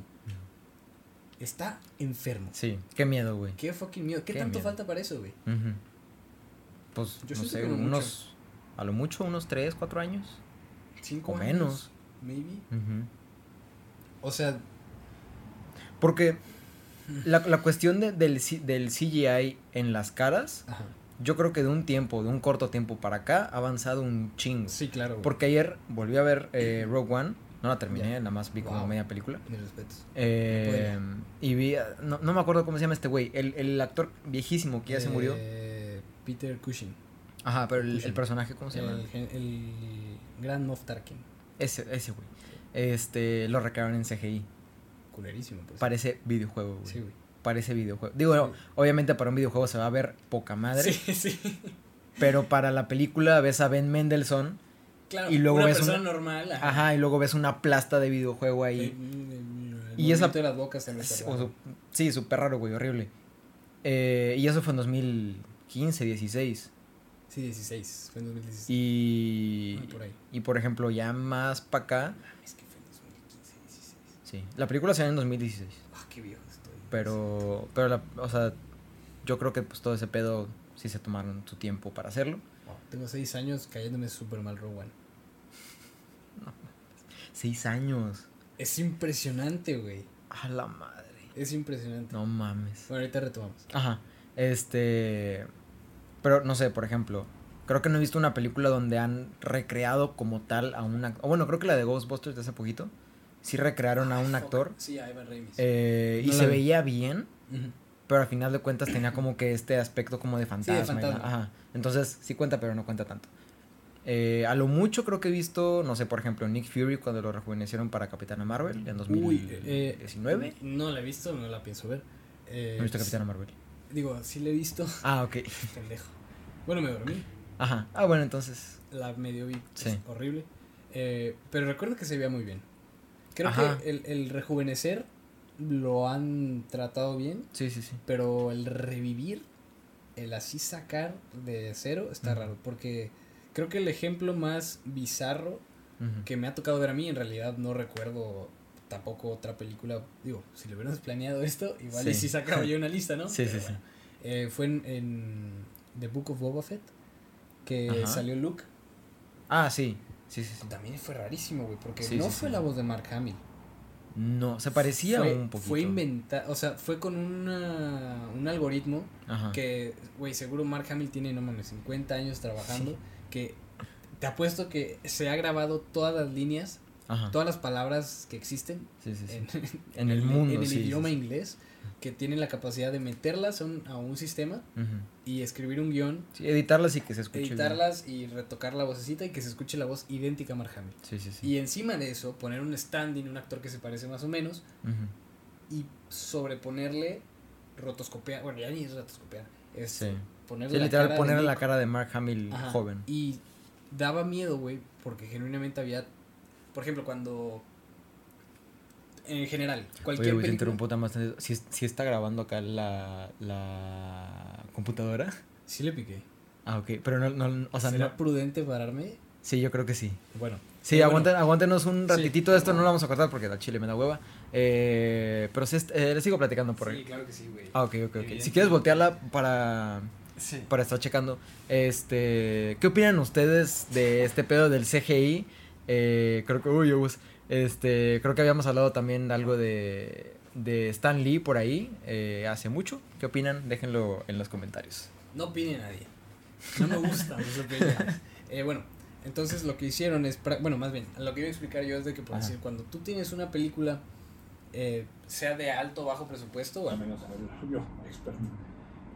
Está enfermo. Sí, qué miedo, güey. Qué fucking miedo. ¿Qué, Qué tanto miedo. falta para eso, güey? Pues, Yo no sé, mucho. unos, a lo mucho, unos 3, 4 años. Cinco O años, menos. Maybe. O sea, Porque la, la cuestión de- del, del CGI en las caras, ajá. yo creo que de un tiempo, de un corto tiempo para acá, ha avanzado un chingo. Sí, claro. güey. Porque ayer volví a ver eh, Rogue One, no la terminé, Ya. nada más vi como Wow. media película. Mis respetos. Eh, y vi, a- no, no me acuerdo cómo se llama este güey, el, el actor viejísimo que ya se murió. Eh, Peter Cushing. Ajá, pero el, personaje, ¿cómo se llama? El, gen- el Gran Moff Tarkin. Ese, ese güey. Este, lo recrearon en CGI. Culerísimo, pues. Parece videojuego, güey. Sí, güey. Parece videojuego. Digo, no, obviamente para un videojuego se va a ver poca madre, Sí, sí. pero para la película ves a Ben Mendelssohn, Claro, Y luego una ves persona una- normal. ajá, y luego ves una plasta de videojuego ahí. Y Y esa- de las bocas o raro. su- sí, súper raro, güey, horrible. Eh, y eso fue en 2015, 16. Sí, 16. Fue en 2016. Y, Ah, por ahí. y por ejemplo, ya más para acá, Es que fue en 2015, 16. Sí. La película salió en 2016. Ah, qué viejo estoy. Pero, pero la, o sea, yo creo que pues todo ese pedo sí se tomaron su tiempo para hacerlo. Tengo 6 años cayéndome súper mal Rogue One. Seis años. Es impresionante, güey. A la madre. Es impresionante. No mames. Bueno, ahorita retomamos. Ajá. Este. Pero no sé, por ejemplo. Creo que no he visto una película donde han recreado como tal a un actor. Bueno, creo que la de Ghostbusters de hace poquito. Sí recrearon a un actor. Sí, a Ivan Remis. eh, y No la se vi. veía bien. Pero al final de cuentas tenía como que este aspecto como de fantasma. y la- fantasma. ajá. Entonces sí cuenta, pero no cuenta tanto. Eh, a lo mucho creo que he visto, no sé, por ejemplo, Nick Fury cuando lo rejuvenecieron para Capitana Marvel en Uy, eh, 2019. No la he visto, no la pienso ver. Eh, no he visto Capitana Marvel. Digo, sí la he visto. Ah, ok. Pendejo. Bueno, me dormí. Ajá. Ah, bueno, entonces. La medio vi. Sí. Es horrible. Eh, pero recuerdo que se veía muy bien. Creo Ajá. que el, el rejuvenecer lo han tratado bien. Sí, sí, sí. Pero el revivir, el así sacar de cero, está raro. Porque creo que el ejemplo más bizarro que me ha tocado ver a mí, en realidad no recuerdo tampoco otra película. Digo, si le hubiéramos planeado esto, igual y Sí. si sacaba yo una lista, ¿no? Sí, Pero sí, sí. Eh, fue en, en The Book of Boba Fett que Ajá. salió Luke. Ah, sí. Sí, sí, sí. También fue rarísimo, güey, porque Sí, no sí, fue sí. la voz de Mark Hamill. No, se parecía fue, un poquito. Fue inventado, o sea, fue con una, un algoritmo Ajá. que, güey, seguro Mark Hamill tiene, no mames, 50 años trabajando, que te apuesto que se ha grabado todas las líneas, Ajá. todas las palabras que existen en, En el mundo, en el idioma inglés, que tienen la capacidad de meterlas a un, a un sistema. Y escribir un guion, Sí, editarlas y que se escuche bien. editarlas y retocar la vocecita y que se escuche la voz idéntica a Mark Hamill. Sí, sí, sí. Y encima de eso, poner un standing, un actor que se parece más o menos, y sobreponerle rotoscopiar, bueno, ya ni es rotoscopiar, Es Sí. ponerle Sí, la literal, cara de ponerle la Nick. cara de Mark Hamill Ajá, joven. Y daba miedo, güey, porque genuinamente había, por ejemplo, cuando en general, Oye, cualquier güey, te película, interrumpo tan más. ¿Sí, sí está grabando acá la, la computadora? sí le piqué. Ah, ok. Pero no, no o sea, ¿Será no. prudente pararme? Sí, yo creo que sí. Bueno. Sí, aguanten, aguántenos un Sí. ratitito de esto, no lo vamos a cortar porque la chile me da hueva. Eh, pero sí, eh, les sigo platicando por sí, ahí. claro que sí, güey. Ah, ok, ok, ok. Si quieres voltearla para, Sí. para estar checando. Este, ¿qué opinan ustedes de este pedo del CGI? Eh, creo que, uy, este, creo que habíamos hablado también de algo de, de Stan Lee por ahí eh, hace mucho. ¿Qué opinan? Déjenlo en los comentarios. No opine nadie. No me gusta sus opiniones. Eh, bueno, entonces lo que hicieron es, bueno, más bien, lo que iba a explicar yo es de que, por Ajá. decir, cuando tú tienes una película, eh, sea de alto o bajo presupuesto, o al menos yo, experto,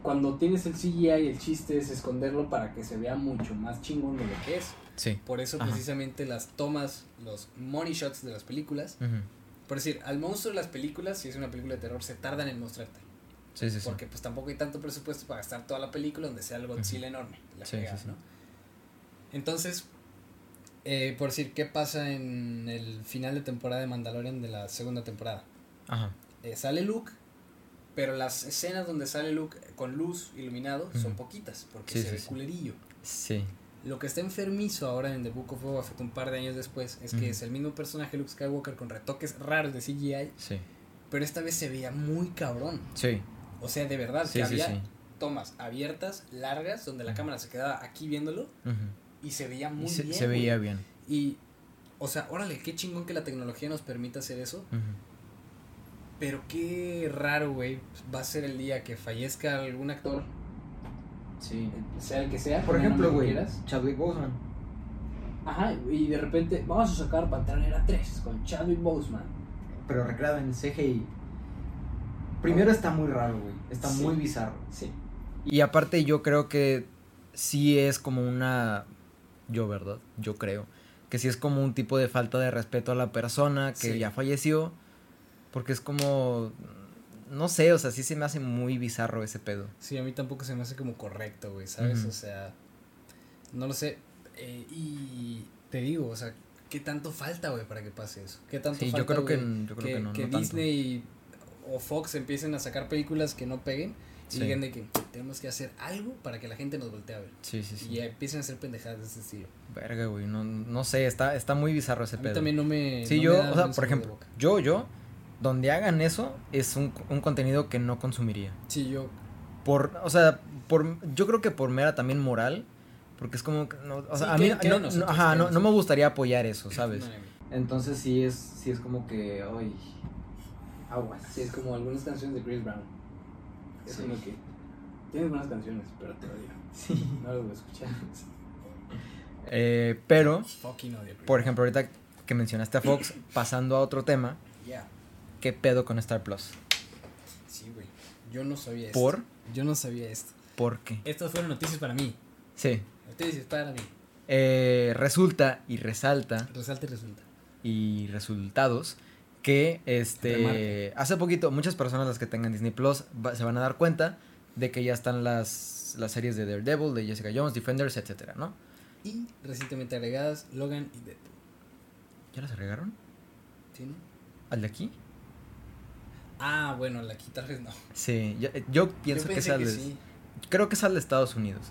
cuando tienes el CGI, el chiste es esconderlo para que se vea mucho más chingón de lo que es. Sí. Por eso Ajá. precisamente las tomas, los money shots de las películas, Ujú. Por decir, al monstruo de las películas, si es una película de terror, se tardan en mostrarte. Sí, sí, sí. Porque pues tampoco hay tanto presupuesto para gastar toda la película donde sea el Godzilla enorme. La. ¿no? Entonces, eh, por decir, ¿qué pasa en el final de temporada de Mandalorian de la segunda temporada? Ajá. Eh, sale Luke, pero las escenas donde sale Luke con luz iluminado son poquitas porque se ve culerillo. Sí. Lo que está enfermizo ahora en The Book of Boba Fett un par de años después es que es el mismo personaje Luke Skywalker con retoques raros de CGI, Sí. pero esta vez se veía muy cabrón. Sí. O sea, de verdad, Sí, que sí, había sí. tomas abiertas, largas, donde la cámara se quedaba aquí viéndolo y se veía muy se, bien. se veía güey. bien. Y, o sea, órale, qué chingón que la tecnología nos permita hacer eso, pero qué raro, güey, va a ser el día que fallezca algún actor, Sí. sea el que sea. Por ejemplo, güey. Chadwick Boseman. Ajá, y de repente vamos a sacar Pantera Negra 3 con Chadwick Boseman. Pero recreado en CGI. Primero está muy raro, güey. Está Sí. muy bizarro. Sí. Y aparte yo creo que sí es como una... Yo, ¿verdad? Yo creo. Que sí es como un tipo de falta de respeto a la persona que Sí. ya falleció. Porque es como... No sé, o sea, sí se me hace muy bizarro ese pedo. Sí, a mí tampoco se me hace como correcto, güey, ¿sabes? O sea, no lo sé. Eh, y te digo, o sea, ¿qué tanto falta, güey, para que pase eso? ¿Qué tanto Sí, falta, yo creo que, yo creo que, no, no tanto. Disney o Fox empiecen a sacar películas que no peguen y Sí. digan de que tenemos que hacer algo para que la gente nos voltee a ver. Sí, sí, sí. Y empiecen a hacer pendejadas de ese estilo. Verga, güey. No, no sé, está, está muy bizarro ese A mí pedo. también no me. Sí, no yo, me o sea, por ejemplo, yo, yo, donde hagan eso es un, un contenido que no consumiría. Sí, yo. Por, o sea, por, yo creo que por mera también moral, porque es como, no, o sea, Sí, a mí, no, nosotros, no, ajá, no, no me gustaría apoyar eso, ¿sabes? Entonces sí es, sí es como que, ay, aguas. Sí, es como algunas canciones de Chris Brown. Es Sí. como que. Tienes buenas canciones, pero te odio. Sí. No las voy a escuchar. Eh, pero, por ejemplo, ahorita que mencionaste a Fox, pasando a otro tema, Ya. ¿Qué pedo con Star Plus? Sí, güey. Yo no sabía esto. ¿Por? Yo no sabía esto. ¿Por qué? Estas fueron noticias para mí. Sí. Noticias para mí. Eh, resulta y resalta Resalta y resulta. y resultados que este Remarque. hace poquito muchas personas las que tengan Disney Plus va- se van a dar cuenta de que ya están las las series de Daredevil, de Jessica Jones, Defenders, etcétera, ¿no? Y recientemente agregadas Logan y Deadpool. ¿Ya las agregaron? ¿Sí, no? ¿Al de aquí? Ah, bueno, la aquí tal vez no. Sí, yo, yo pienso Yo que, de- sí. creo que es al de Estados Unidos.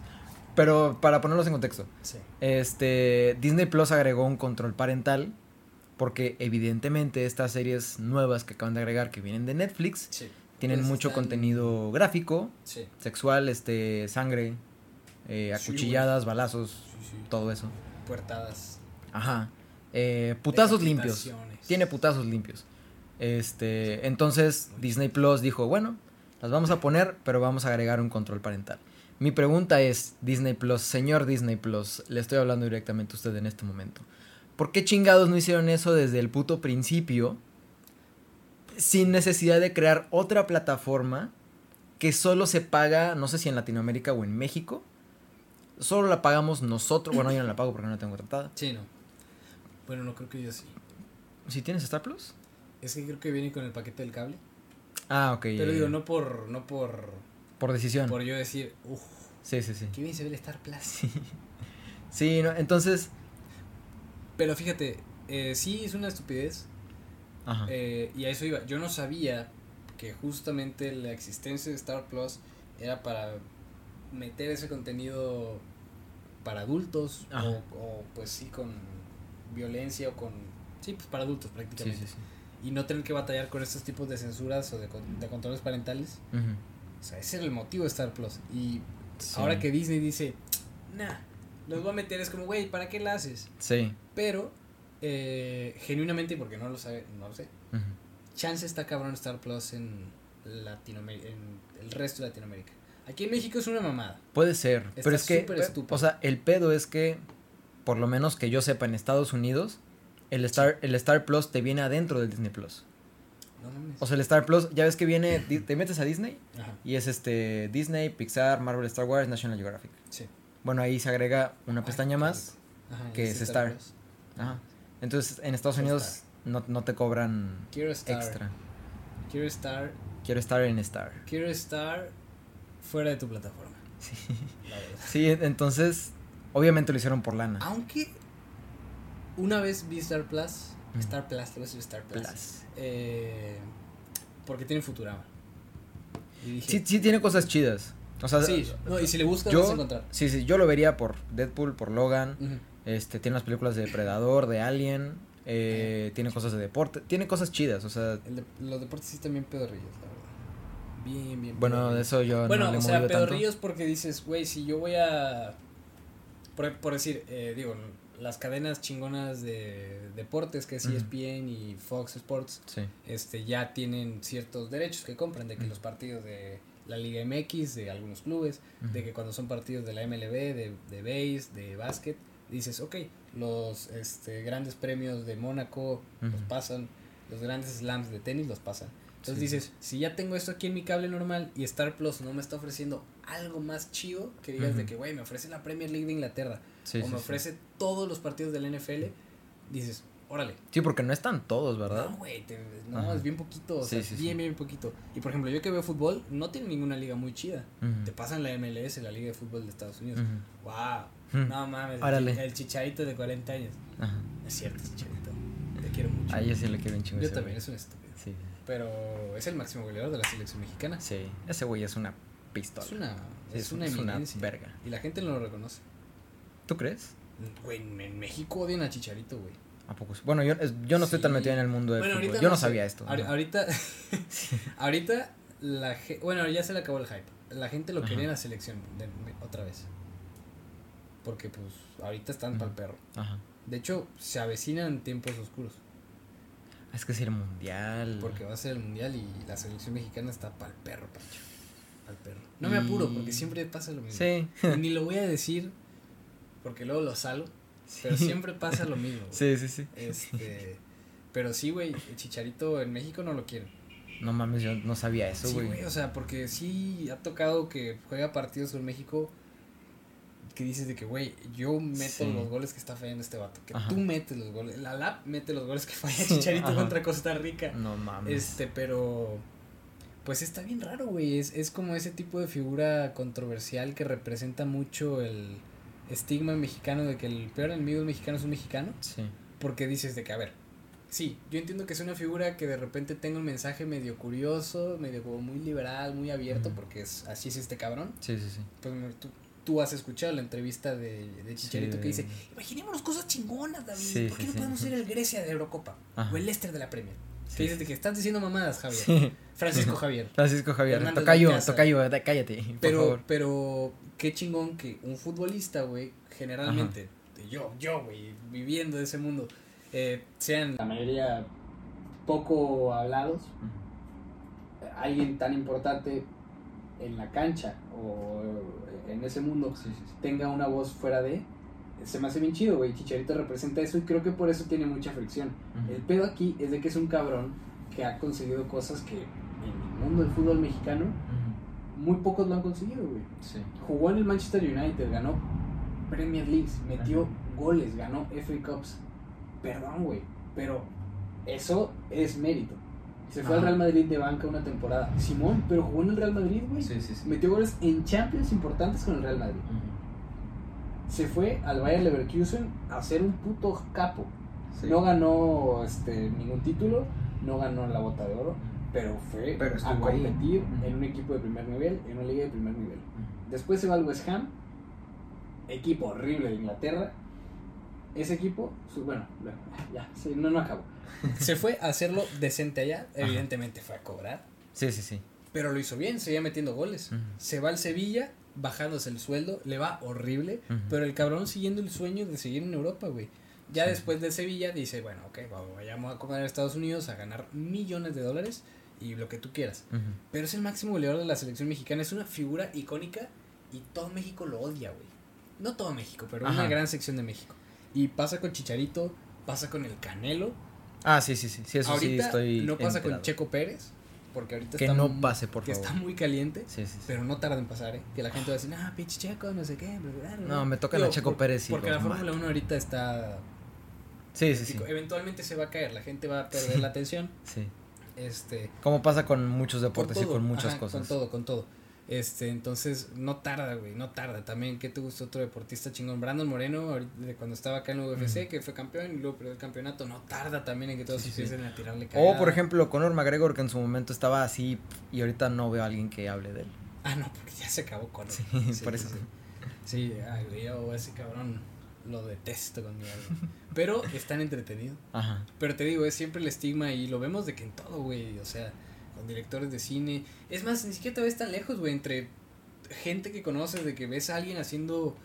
Pero para ponerlos en contexto, Sí. este Disney Plus agregó un control parental porque evidentemente estas series nuevas que acaban de agregar que vienen de Netflix Sí. tienen Pues mucho están- contenido gráfico, Sí. sexual, este, sangre, eh, acuchilladas, balazos, todo eso. Puertadas. Ajá. Eh, putazos limpios. Tiene putazos limpios. Este, entonces Disney Plus dijo, bueno, las vamos a poner, pero vamos a agregar un control parental. Mi pregunta es, Disney Plus, señor Disney Plus, le estoy hablando directamente a usted en este momento. ¿Por qué chingados no hicieron eso desde el puto principio? Sin necesidad de crear otra plataforma que solo se paga, no sé si en Latinoamérica o en México. Solo la pagamos nosotros. Bueno, yo no la pago porque no la tengo tratada. Sí, no. Bueno, no creo que yo sí. ¿Si tienes Star Plus? Es que creo que viene con el paquete del cable. Ah, ok. Pero digo, no por, no por Por decisión. Por yo decir, uff, Sí, sí, sí. qué bien se ve el Star Plus. Sí. Sí, no, entonces. Pero fíjate, eh, sí es una estupidez. Ajá. eh, y a eso iba. Yo no sabía que justamente la existencia de Star Plus era para meter ese contenido para adultos o, o, pues sí con violencia o con sí pues para adultos sí, prácticamente sí, sí. Y no tener que batallar con estos tipos de censuras o de, de controles parentales Ujú. o sea ese era el motivo de Star Plus y Sí. ahora que Disney dice nah los voy a meter es como güey para qué la haces Sí. pero eh, genuinamente porque no lo sabe no lo sé Ujú. chance está cabrón Star Plus en Latinoamérica, en el resto de Latinoamérica. Aquí en México es una mamada. Puede ser, Está pero es que, eh, estúpido. o sea, el pedo es que, por lo menos que yo sepa, en Estados Unidos, el Star, el Star Plus te viene adentro del Disney Plus. No. O sea, el Star Plus, ya ves que viene, te metes a Disney Ajá, y es este Disney, Pixar, Marvel, Star Wars, National Geographic. sí. Bueno, ahí se agrega una pestaña más. Ajá, que es Star. Ajá. Entonces, en Estados Quiero Unidos no, no te cobran Quiero extra. Quiero estar. Quiero estar en Star. Quiero estar fuera de tu plataforma. Sí. La. Sí, entonces, obviamente lo hicieron por lana. Aunque una vez vi Star Plus. Mm. Star Plus, te decir Star Plus. Plus. Eh, porque tiene Futurama. Y dije, Sí, sí tiene cosas chidas. O sea, sí, no, y si le buscas yo- vas a encontrar. sí, sí, yo lo vería por Deadpool, por Logan. Este, tiene las películas de Depredador, de Alien. eh, tiene cosas de deporte. Tiene cosas chidas, o sea. El de- los deportes sí están bien pedorrillos, la verdad. Bien, bien. Bueno, de eso yo Bueno, no le o sea, tanto. pedorrillos porque dices, güey, si yo voy a. Por, por decir, eh, digo, las cadenas chingonas de deportes que es. ESPN y Fox Sports, Sí. este, ya tienen ciertos derechos que compran, de que los partidos de la Liga MX, de algunos clubes, de que cuando son partidos de la MLB, de, de base, de básquet, dices, ok, los este, grandes premios de Mónaco los pasan, los grandes slams de tenis los pasan. Entonces Sí. dices, si ya tengo esto aquí en mi cable normal y Star Plus no me está ofreciendo algo más chido, que digas de que, güey, me ofrece la Premier League de Inglaterra Sí, o me sí. ofrece todos los partidos del NFL, dices, órale. Sí, porque no están todos, ¿verdad? No, güey, no, Ajá. es bien poquito, o Sí, sea, sí, bien, sí. bien poquito. Y por ejemplo, yo que veo fútbol, no tiene ninguna liga muy chida. Te pasan la MLS, la Liga de Fútbol de Estados Unidos. Ujú. Wow, Ujú. no mames, el, Órale. el chicharito de 40 años. Ajá. Es cierto, chicharito. Te quiero mucho. A ellos sí le quieren chingo Yo también, güey. es un estúpido. Sí, Pero es el máximo goleador de la selección mexicana. sí. Ese güey es una pistola. Es una, es una eminencia. verga. Y la gente no lo reconoce. ¿Tú crees? Güey, en México odian a Chicharito, güey. ¿A poco? Bueno, yo, yo no estoy tan metido en el mundo Bueno, fútbol. Yo no sabía esto. Ahorita, ahorita la bueno, ya se le acabó el hype. La gente lo Ajá. quería en la selección de- otra vez. Porque pues ahorita están Ujú. para el perro. Ajá. De hecho, se avecinan tiempos oscuros. Es que es el mundial. Porque va a ser el mundial y la selección mexicana está para el perro, Pancho. Al perro. No me apuro porque siempre pasa lo mismo. Sí. Y ni lo voy a decir porque luego lo salo. Pero siempre pasa lo mismo. güey. Sí, sí, sí. Este, pero sí, güey, el Chicharito en México no lo quieren. No mames, yo no sabía eso, Sí, güey. güey, o sea, porque sí ha tocado que juega partidos con México que dices de que, güey, yo meto Sí. los goles que está fallando este vato. Que Ajá. tú metes los goles. La LAP mete los goles que falla Chicharito ajá. contra Costa Rica. no mames. Este, pero. Pues está bien raro, güey. Es, es como ese tipo de figura controversial que representa mucho el estigma mexicano de que el peor enemigo del mexicano es un mexicano. Sí. Porque dices de que, a ver, sí, yo entiendo que es una figura que de repente tenga un mensaje medio curioso, medio como muy liberal, muy abierto, porque es así es este cabrón. Sí, sí, sí. Pues tú, tú has escuchado la entrevista de, de Chicharito Sí, que dice, imaginémonos cosas chingonas, David. Sí, ¿Por qué sí, no podemos ser el Grecia de Eurocopa? Ajá. O el Leicester de la Premier. Sí. Que dices que estás diciendo mamadas, Javier. Sí. Francisco Javier. Francisco Javier. Hernández Tocayo, Balcázar. tocayo, cállate. Por Pero, favor. pero, qué chingón que un futbolista, güey, generalmente, yo, yo, güey, viviendo de ese mundo, eh, sean la mayoría poco hablados, alguien tan importante en la cancha o en ese mundo Sí, sí, sí. tenga una voz fuera de, se me hace bien chido, güey, Chicharito representa eso y creo que por eso tiene mucha fricción. El pedo aquí es de que es un cabrón que ha conseguido cosas que en el mundo del fútbol mexicano muy pocos lo han conseguido, güey. Sí. Jugó en el Manchester United, ganó Premier Leagues, metió goles, ganó FA Cups. Perdón, güey, pero eso es mérito. Se fue al. Real Madrid de banca una temporada. Simón, pero jugó en el Real Madrid, güey. Sí, sí, sí. Metió goles en Champions importantes con el Real Madrid. Se fue al Bayer Leverkusen a ser un puto capo. Sí. No ganó este, ningún título, no ganó la bota de oro, pero fue Pero a ahí. competir en un equipo de primer nivel, en una liga de primer nivel. Después se va al West Ham, equipo horrible de Inglaterra. Ese equipo, su- bueno, ya, sí, no, no acabo. Se fue a hacerlo decente allá, evidentemente fue a cobrar, Sí, sí, sí. pero lo hizo bien, seguía metiendo goles. Se va al Sevilla, bajándose el sueldo, le va horrible, pero el cabrón siguiendo el sueño de seguir en Europa, güey. Ya Sí. después de Sevilla dice, bueno, ok, vamos, vayamos a comer a Estados Unidos a ganar millones de dólares y lo que tú quieras. Pero es el máximo goleador de la selección mexicana, es una figura icónica y todo México lo odia, güey. No todo México, pero una gran sección de México. Y pasa con Chicharito, pasa con el Canelo. Ah, sí, sí, sí. Sí, eso sí ahorita estoy. no pasa con. Checo Pérez, porque ahorita Que está no pase, por que favor. está muy caliente. Sí, sí, sí. Pero no tarda en pasar, ¿eh? Que la gente va a decir, ah, pinche Checo, no sé qué. bla, bla, bla". No, me tocan Digo, a Checo por- Pérez y Porque la Fórmula mato. 1 ahorita está... Sí, sí, sí. Eventualmente se va a caer, la gente va a perder la atención. Sí. Este, Como pasa con muchos deportes y todo, con muchas ajá, cosas. Con todo, con todo. Este, entonces, no tarda, güey, no tarda. También, ¿qué te gustó otro deportista chingón? Brandon Moreno, de cuando estaba acá en la UFC, que fue campeón y luego perdió el campeonato. No tarda también en que todos Sí, sí. empiecen a tirarle O, por ejemplo, Conor McGregor, que en su momento estaba así y ahorita no veo a alguien que hable de él. Ah, no, porque ya se acabó con él. Sí, por eso. Sí, Sí, ay, güey, yo ese cabrón lo detesto con mi alma. Pero están entretenidos. Ajá. Pero te digo, es siempre el estigma y lo vemos de que en todo, güey. O sea, con directores de cine. Es más, ni siquiera te ves tan lejos, güey. Entre gente que conoces, de que ves a alguien haciendo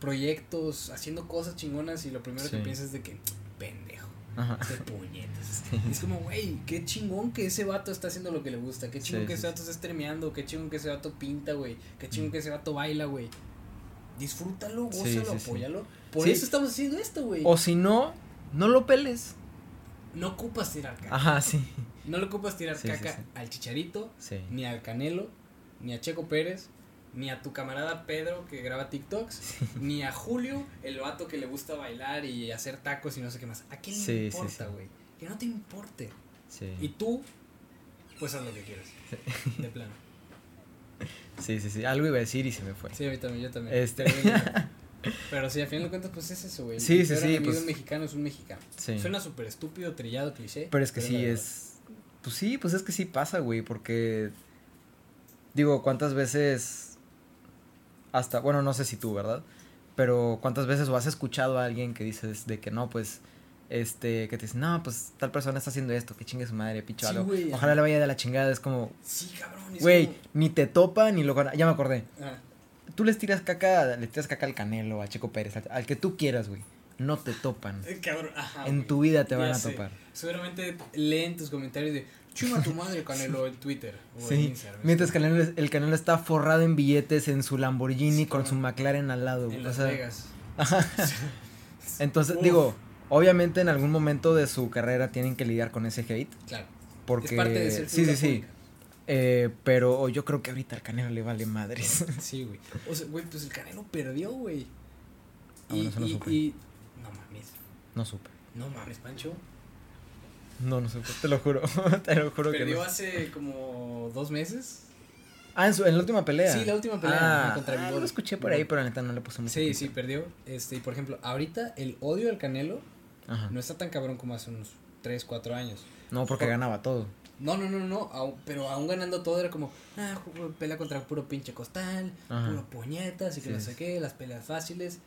proyectos, haciendo cosas chingonas y lo primero que piensas es de que, pendejo, de puñetas. Sí. Es como, güey, qué chingón que ese vato está haciendo lo que le gusta. Qué chingón Sí, que ese vato está streameando. Qué chingón que ese vato pinta, güey. Qué chingón Mm. que ese vato baila, güey. Disfrútalo, gózalo, apóyalo. Por eso estamos haciendo esto, güey. O si no, no lo peles. No ocupas tirar caca. Ajá, sí. No le ocupas tirar Sí, caca sí. al Chicharito, ni al Canelo, ni a Checo Pérez, ni a tu camarada Pedro que graba TikToks, ni a Julio, el vato que le gusta bailar y hacer tacos y no sé qué más. ¿A quién le importa, güey? Que no te importe. Sí. Y tú, pues haz lo que quieras. De plano. Sí, sí, sí. Algo iba a decir y se me fue. Sí, a mí también, yo también. Este. Pero, sí, a fin de cuentas, pues es eso, güey. Sí, sí, sí, enemigo pues- mexicano es un mexicano. Sí. Suena súper estúpido, trillado, cliché. Pero es que sí es. Pues sí, pues es que sí pasa, güey. Porque. Digo, ¿cuántas veces. Hasta. Bueno, no sé si tú, ¿verdad? Pero ¿cuántas veces o has escuchado a alguien que dices de que no, pues. Este, que te dice, no, pues tal persona está haciendo esto, que chingue su madre, picho Sí, Ojalá le vaya de la chingada. Es como, Sí, cabrón. güey, como- ni te topa ni lo. Ya me acordé. Ah, Tú les tiras caca, le tiras caca al Canelo, a Checo Pérez, al, al que tú quieras, güey. No te topan. eh, cabrón, ajá, En güey. tu vida te Ya van a sé. topar. Seguramente leen tus comentarios de chinga tu madre, Canelo, en Twitter o en Sí, Instagram. mientras Es que el Canelo, el Canelo está forrado en billetes en su Lamborghini Sí, con su McLaren al lado. En o Las sea, Vegas. Entonces, Uf. digo, obviamente en algún momento de su carrera tienen que lidiar con ese hate. Claro. Porque. es parte de ser sí, sí, sí. Eh, pero yo creo que ahorita al Canelo le vale madres. Sí, güey. O sea, güey, pues el Canelo perdió, güey. Ah, Y, no y, supe. y- No mames. no supe. No mames, Pancho. No, no supe. Te lo juro. te lo juro que Perdió no. hace como dos meses. Ah, en, su, en la última pelea. Sí, la última pelea, Ah, contra ah, Bigol. lo escuché por ahí, pero la neta no le puse mucho. Sí, tiempo. sí, perdió. Este, y por ejemplo, ahorita el odio al Canelo Ajá. no está tan cabrón como hace unos 3, 4 años. No, porque Por- ganaba todo. No, no, no, no, aún- pero aún ganando todo era como, ah, pelea contra puro pinche costal, Ajá. puro puñetas y que Sí, no sé qué, las peleas fáciles.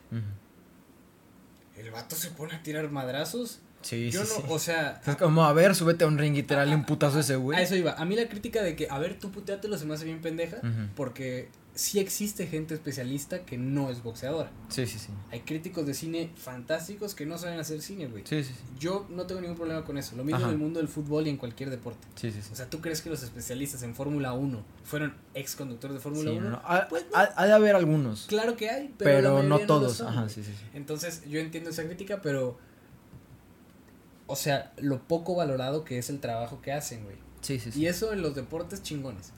El vato se pone a tirar madrazos. Sí, Yo sí, no, sí. o sea, Es como, a ver, súbete a un ring y tirarle un putazo a ese güey. a eso iba. A mí la crítica de que, a ver, tú puteátelo se me hace bien pendeja, porque sí existe gente especialista que no es boxeadora. Sí, sí, sí. Hay críticos de cine fantásticos que no saben hacer cine, güey. Sí, sí, sí. Yo no tengo ningún problema con eso. Lo mismo Ajá. en el mundo del fútbol y en cualquier deporte. Sí, sí, sí. O sea, ¿tú crees que los especialistas en Fórmula 1 fueron ex conductores de Fórmula Sí, 1? no, no. Ha, Pues no. ha- ha de haber algunos, Claro que hay, pero, no todos. son, Ajá, sí, sí, sí. Entonces, yo entiendo esa crítica, pero. O sea, lo poco valorado que es el trabajo que hacen, güey. Sí, sí, sí. Y eso en los deportes chingones.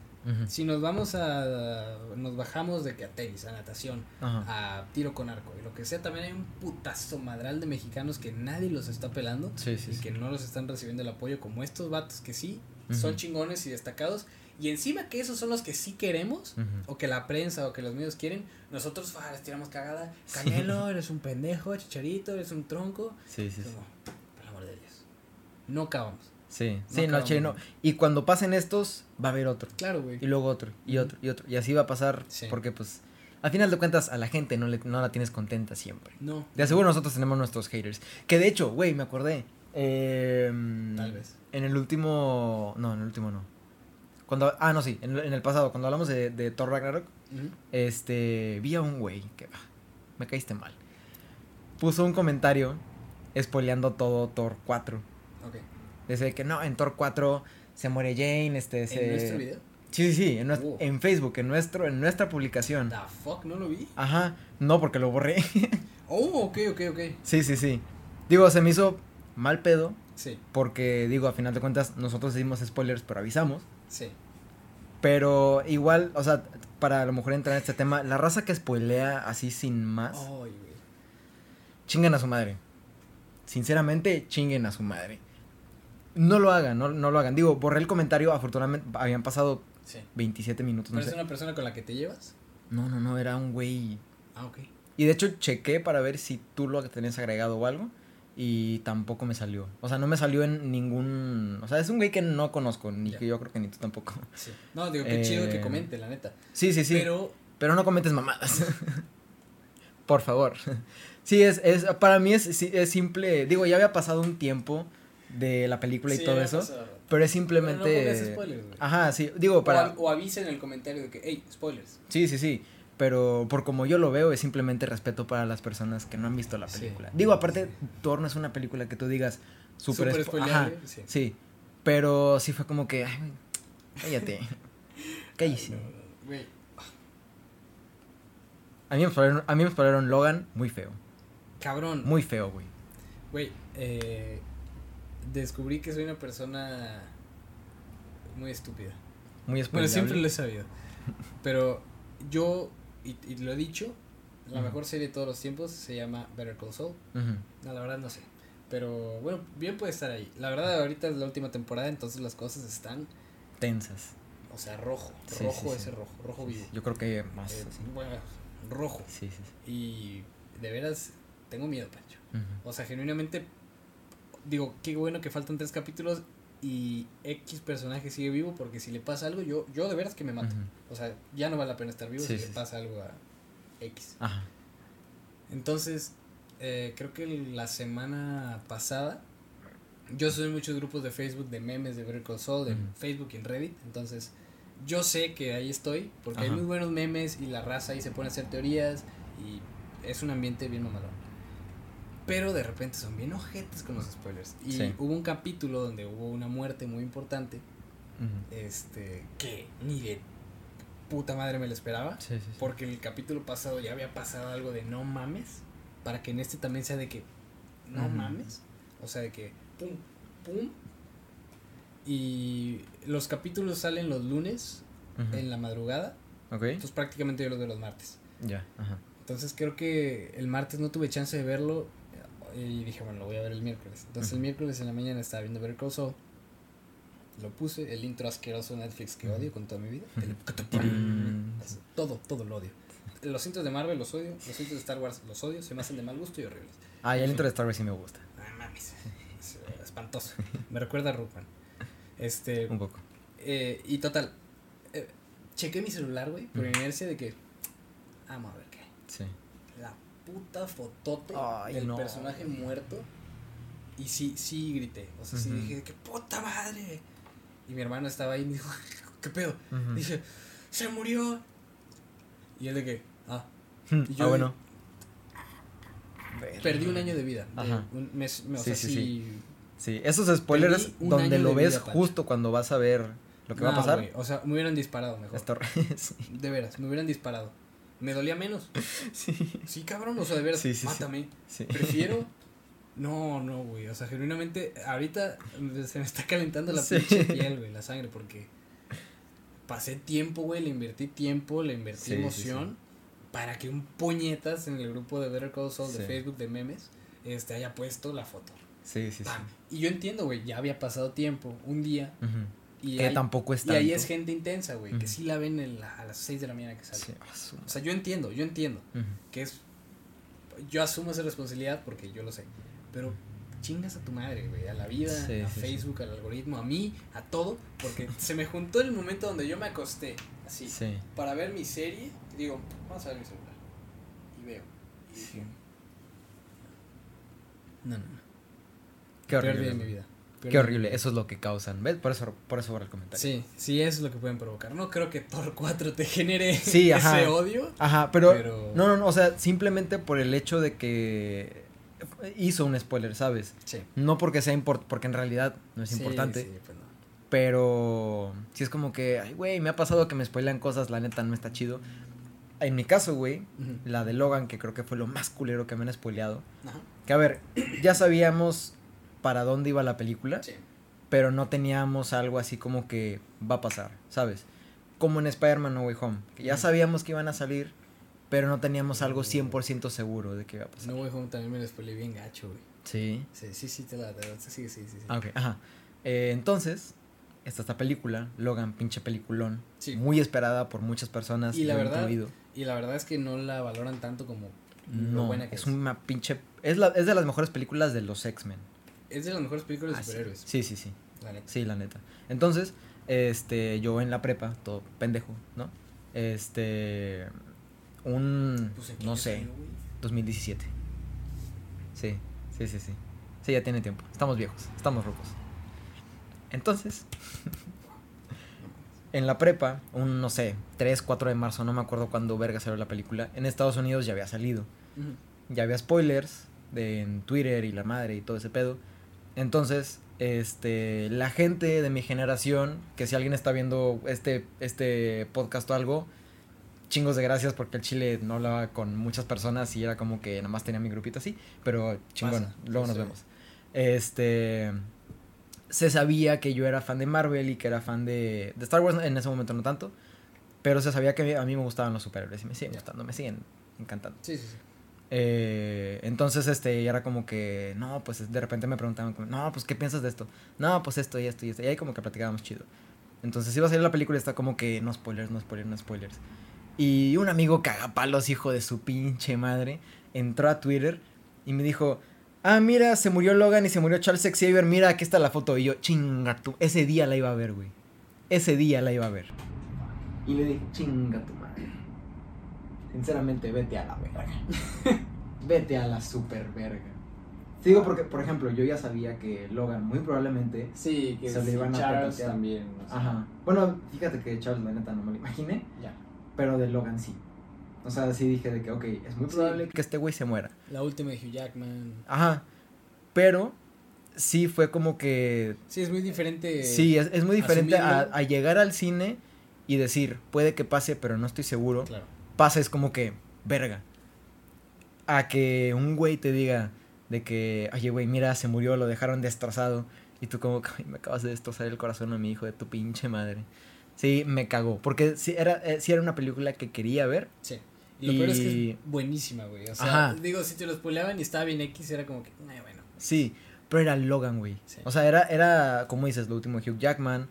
Si nos vamos a. Nos bajamos de que a tenis, a natación, a tiro con arco y lo que sea, también hay un putazo madral de mexicanos que nadie los está pelando Sí, sí, y sí. que no los están recibiendo el apoyo como estos vatos que sí son chingones y destacados. Y encima que esos son los que sí queremos, o que la prensa o que los medios quieren, nosotros ah, les tiramos cagada. Sí. Canelo, eres un pendejo, chicharito, eres un tronco. Sí, sí, sí. Como, por el amor de Dios. No acabamos. Sí, No sí, no, chile, no. Y cuando pasen estos, va a haber otro. Claro, güey. Y luego otro, y otro, y otro. Y así va a pasar. Sí. Porque, pues, al final de cuentas, a la gente no, le, no la tienes contenta siempre. No. De aseguro nosotros tenemos nuestros haters. Que de hecho, güey, me acordé. eh, Tal vez. En el último. No, en el último no. Cuando, ah, no, sí, en, el- en el pasado, cuando hablamos de, de Thor Ragnarok, este, vi a un güey que ah, me caíste mal. Puso un comentario spoileando todo Thor 4. Ok. Dice que no, en Thor 4 se muere Jane, este, se... ¿En nuestro video? Sí, sí, sí, en, Oh. en Facebook, en, nuestro, en nuestra publicación. The fuck, no lo vi. Ajá, no, porque lo borré. Oh, ok, ok, ok. sí, sí, sí. Digo, se me hizo mal pedo, Sí, porque, digo, a final de cuentas, nosotros dimos spoilers, pero avisamos. sí. Pero igual, o sea, para a lo mejor entrar en este tema, la raza que spoilea así sin más, Ay, güey. chinguen a su madre. Sinceramente, chinguen a su madre. No lo hagan, no, no lo hagan. Digo, borré el comentario, afortunadamente habían pasado Sí. 27 minutos, no ¿Pero es sé. una persona con la que te llevas? No, no, no, era un güey. Ah, ok. Y de hecho chequé para ver si tú lo tenías agregado o algo. Y tampoco me salió. O sea, no me salió en ningún. O sea, es un güey que no conozco, ni que yo creo que ni tú tampoco. Sí. No, digo, qué chido que Eh, comente, la neta. Sí, sí, sí. Pero, Pero, no comentes mamadas. Por favor. Sí, es, es, para mí es, es simple. Digo, ya había pasado un tiempo de la película y Sí, todo eso. Pero es Pero no simplemente. spoilers, güey. Ajá, sí. Digo, O, para. av- o avisa en el comentario de que, hey, spoilers. Sí, sí, sí. Pero por como yo lo veo, es simplemente respeto para las personas que no han visto la Sí. película. Digo, aparte, Thor no es una película que tú digas súper Súper spo- Ajá, sí. sí. Pero sí fue como que, ay, güey, cállate. Cállese. Ay, no, Güey, A mí me spoilearon, a mí me spoilearon Logan muy feo. cabrón. Muy feo, güey. Güey, eh, descubrí que soy una persona muy estúpida. Muy Bueno, siempre lo he sabido. Pero yo, y, y lo he dicho, la mejor serie de todos los tiempos se llama Better Call Saul. Ujú. No, la verdad no sé. Pero bueno, bien puede estar ahí. La verdad, ahorita es la última temporada, entonces las cosas están, Tensas. o sea, rojo. Sí, rojo sí, sí. ese rojo, rojo vivo. Yo creo que más. Eh, bueno, rojo. Sí, sí, sí. Y de veras, tengo miedo, Pancho. O sea, genuinamente, digo, qué bueno que faltan tres capítulos y X personaje sigue vivo porque si le pasa algo, yo, yo de veras que me mato. O sea, ya no vale la pena estar vivo Sí, si sí, le pasa algo a X. Ajá. Entonces, eh, creo que la semana pasada, yo soy en muchos grupos de Facebook de memes de Saul, en Ujú. Facebook y en Reddit. Entonces, yo sé que ahí estoy porque hay muy buenos memes y la raza ahí se pone a hacer teorías y es un ambiente bien mamalón. Pero de repente son bien ojetes con los spoilers. Y Sí. hubo un capítulo donde hubo una muerte muy importante, este, que ni de puta madre me lo esperaba. Sí, sí. Porque el capítulo pasado ya había pasado algo de no mames. Para que en este también sea de que no mames. O sea, de que pum, pum. Y los capítulos salen los lunes en la madrugada. Ok. Entonces prácticamente yo los veo los martes. Ya. Ajá. Entonces creo que el martes no tuve chance de verlo. Y dije, bueno, lo voy a ver el miércoles. Entonces el miércoles en la mañana estaba viendo Better Call Saul. Lo puse, el intro asqueroso de Netflix que odio con toda mi vida. Todo, todo lo odio. Los intros de Marvel los odio, los intros de Star Wars los odio, se me hacen de mal gusto y horribles. Ah, y el intro de Star Wars sí me gusta. No mames, es eh, espantoso. Me recuerda a Rookman. Este, Un poco. eh, y total, eh, chequé mi celular, güey, por inercia de que, vamos a ver qué. Sí. Puta fotote Ay, del no. personaje muerto. Y sí, sí grité. O sea, sí Ujú. dije, ¡qué puta madre! Y mi hermano estaba ahí y me dijo, ¿qué pedo? Ujú. Dije, ¡se murió! Y él de que, ah, Hmm, y yo ah, bueno. perdí un año de vida. de Ajá. un mes, me- o Sí, sea, sí, sí, sí. Sí, esos spoilers donde lo ves vida, justo cuando vas a ver lo que va a pasar. o sea, me hubieran disparado mejor. Sí. De veras, me hubieran disparado. Me dolía menos. Sí. Sí, cabrón, o sea, de veras, Sí, sí, mátame. sí. Prefiero. No, no, güey. O sea, genuinamente, ahorita se me está calentando la pinche piel, güey, la sangre, porque. pasé tiempo, güey, le invertí tiempo, le invertí emoción para que un puñetas en el grupo de Better Call Saul de. Facebook de memes este haya puesto la foto. Sí, sí, sí. Y yo entiendo, güey, ya había pasado tiempo, un día. Y, Que hay- tampoco es y ahí tanto. es gente intensa, güey, que sí la ven en la- a las 6 de la mañana que sale. Sí, O sea, yo entiendo, yo entiendo que es. Yo asumo esa responsabilidad porque yo lo sé. Pero chingas a tu madre, güey. A la vida, Sí, a sí. Facebook, al algoritmo, a mí, a todo. Porque se me juntó el momento donde yo me acosté así Sí. para ver mi serie. Y digo, vamos a ver mi celular. Y veo. Y dije, no, no, no. Qué horrible. de mi vida. Qué horrible. Eso es lo que causan. ¿Ves? Por eso, por eso borra el comentario. Sí, sí, eso es lo que pueden provocar. No creo que Thor 4 te genere Sí, ajá. ese odio. Ajá, pero, Pero- No, no, no. O sea, simplemente por el hecho de que hizo un spoiler, ¿sabes? Sí. No porque sea importante, porque en realidad no es Sí, importante. sí, pues no. Pero si es como que, ay, güey, me ha pasado que me spoilean cosas, la neta no está chido. En mi caso, güey, la de Logan, que creo que fue lo más culero que me han spoileado. Ajá. Que a ver, ya sabíamos para dónde iba la película, Sí. pero no teníamos algo así como que va a pasar, ¿sabes? Como en Spider-Man No Way Home, que ya sabíamos que iban a salir, pero no teníamos algo 100% seguro de que iba a pasar. No Way Home también me lo spoilé bien gacho, güey. Sí. Sí, sí, sí, te la, sí, sí, sí, sí. Ah, ok, ajá. Eh, entonces, está esta película, Logan, pinche peliculón, Sí. muy esperada por muchas personas. Y la verdad, incluido. Y la verdad es que no la valoran tanto como lo no, buena que es es. una pinche... Es, la, es de las mejores películas de los X-Men. Es de las mejores películas de Ah, superhéroes. Sí, sí, sí. La neta. Sí, la neta. Entonces, este, yo en la prepa, todo pendejo, ¿no? Este, un, Pues, ¿en qué no sé, salió, güey? 2017. Sí, sí, sí, sí. Sí, ya tiene tiempo. Estamos viejos, estamos rocos. Entonces, en la prepa, un, no sé, 3, 4 de marzo, no me acuerdo cuándo verga salió la película, en Estados Unidos ya había salido ya había spoilers de, en Twitter y la madre y todo ese pedo. Entonces, este, la gente de mi generación, que si alguien está viendo este, este podcast o algo, chingos de gracias porque el chile no hablaba con muchas personas y era como que nada más tenía mi grupito así, pero chingón, Pasa, luego nos vemos. Este, se sabía que yo era fan de Marvel y que era fan de, de Star Wars, en ese momento no tanto, pero se sabía que a mí me gustaban los superhéroes y me siguen gustando, me siguen encantando. Sí, sí, sí. Eh, entonces, este, y era como que, no, pues de repente me preguntaban, no, pues, ¿qué piensas de esto? No, pues esto y esto y esto. Y ahí como que platicábamos chido. Entonces iba a salir la película y está como que, no spoilers, no spoilers, no spoilers. Y un amigo cagapalos, hijo de su pinche madre, entró a Twitter y me dijo, ah, mira, se murió Logan y se murió Charles Xavier, mira, aquí está la foto. Y yo, chinga tú, ese día la iba a ver, güey. Ese día la iba a ver. Y le dije, chinga tu madre. Sinceramente, vete a la verga. vete a la super verga. Sí, digo porque, por ejemplo, yo ya sabía que Logan muy probablemente... Sí, que Se le iban a Charles también. o sea, Ajá. Bueno, fíjate que Charles, la neta, no me lo imaginé, Ya. pero de Logan sí. O sea, sí dije de que, ok, es muy Sí. probable que este güey se muera. La última de Hugh Jackman. Ajá. Pero sí fue como que... Sí, es muy diferente. Sí, es, es muy diferente a, a llegar al cine y decir, puede que pase, pero no estoy seguro. Claro. Pasa es como que, verga. A que un güey te diga de que, oye, güey, mira, se murió, lo dejaron destrozado. Y tú como, "Ay, me acabas de destrozar el corazón a mi hijo de tu pinche madre. Sí, me cagó. Porque sí era, eh, sí era una película que quería ver. Sí. Y lo peor es que es buenísima, güey. O sea, Ajá. digo, si te lo spoileaban y estaba bien X, era como que, "Ay, bueno. Sí, pero era Logan, güey. Sí. O sea, era, era, como dices, lo último Hugh Jackman.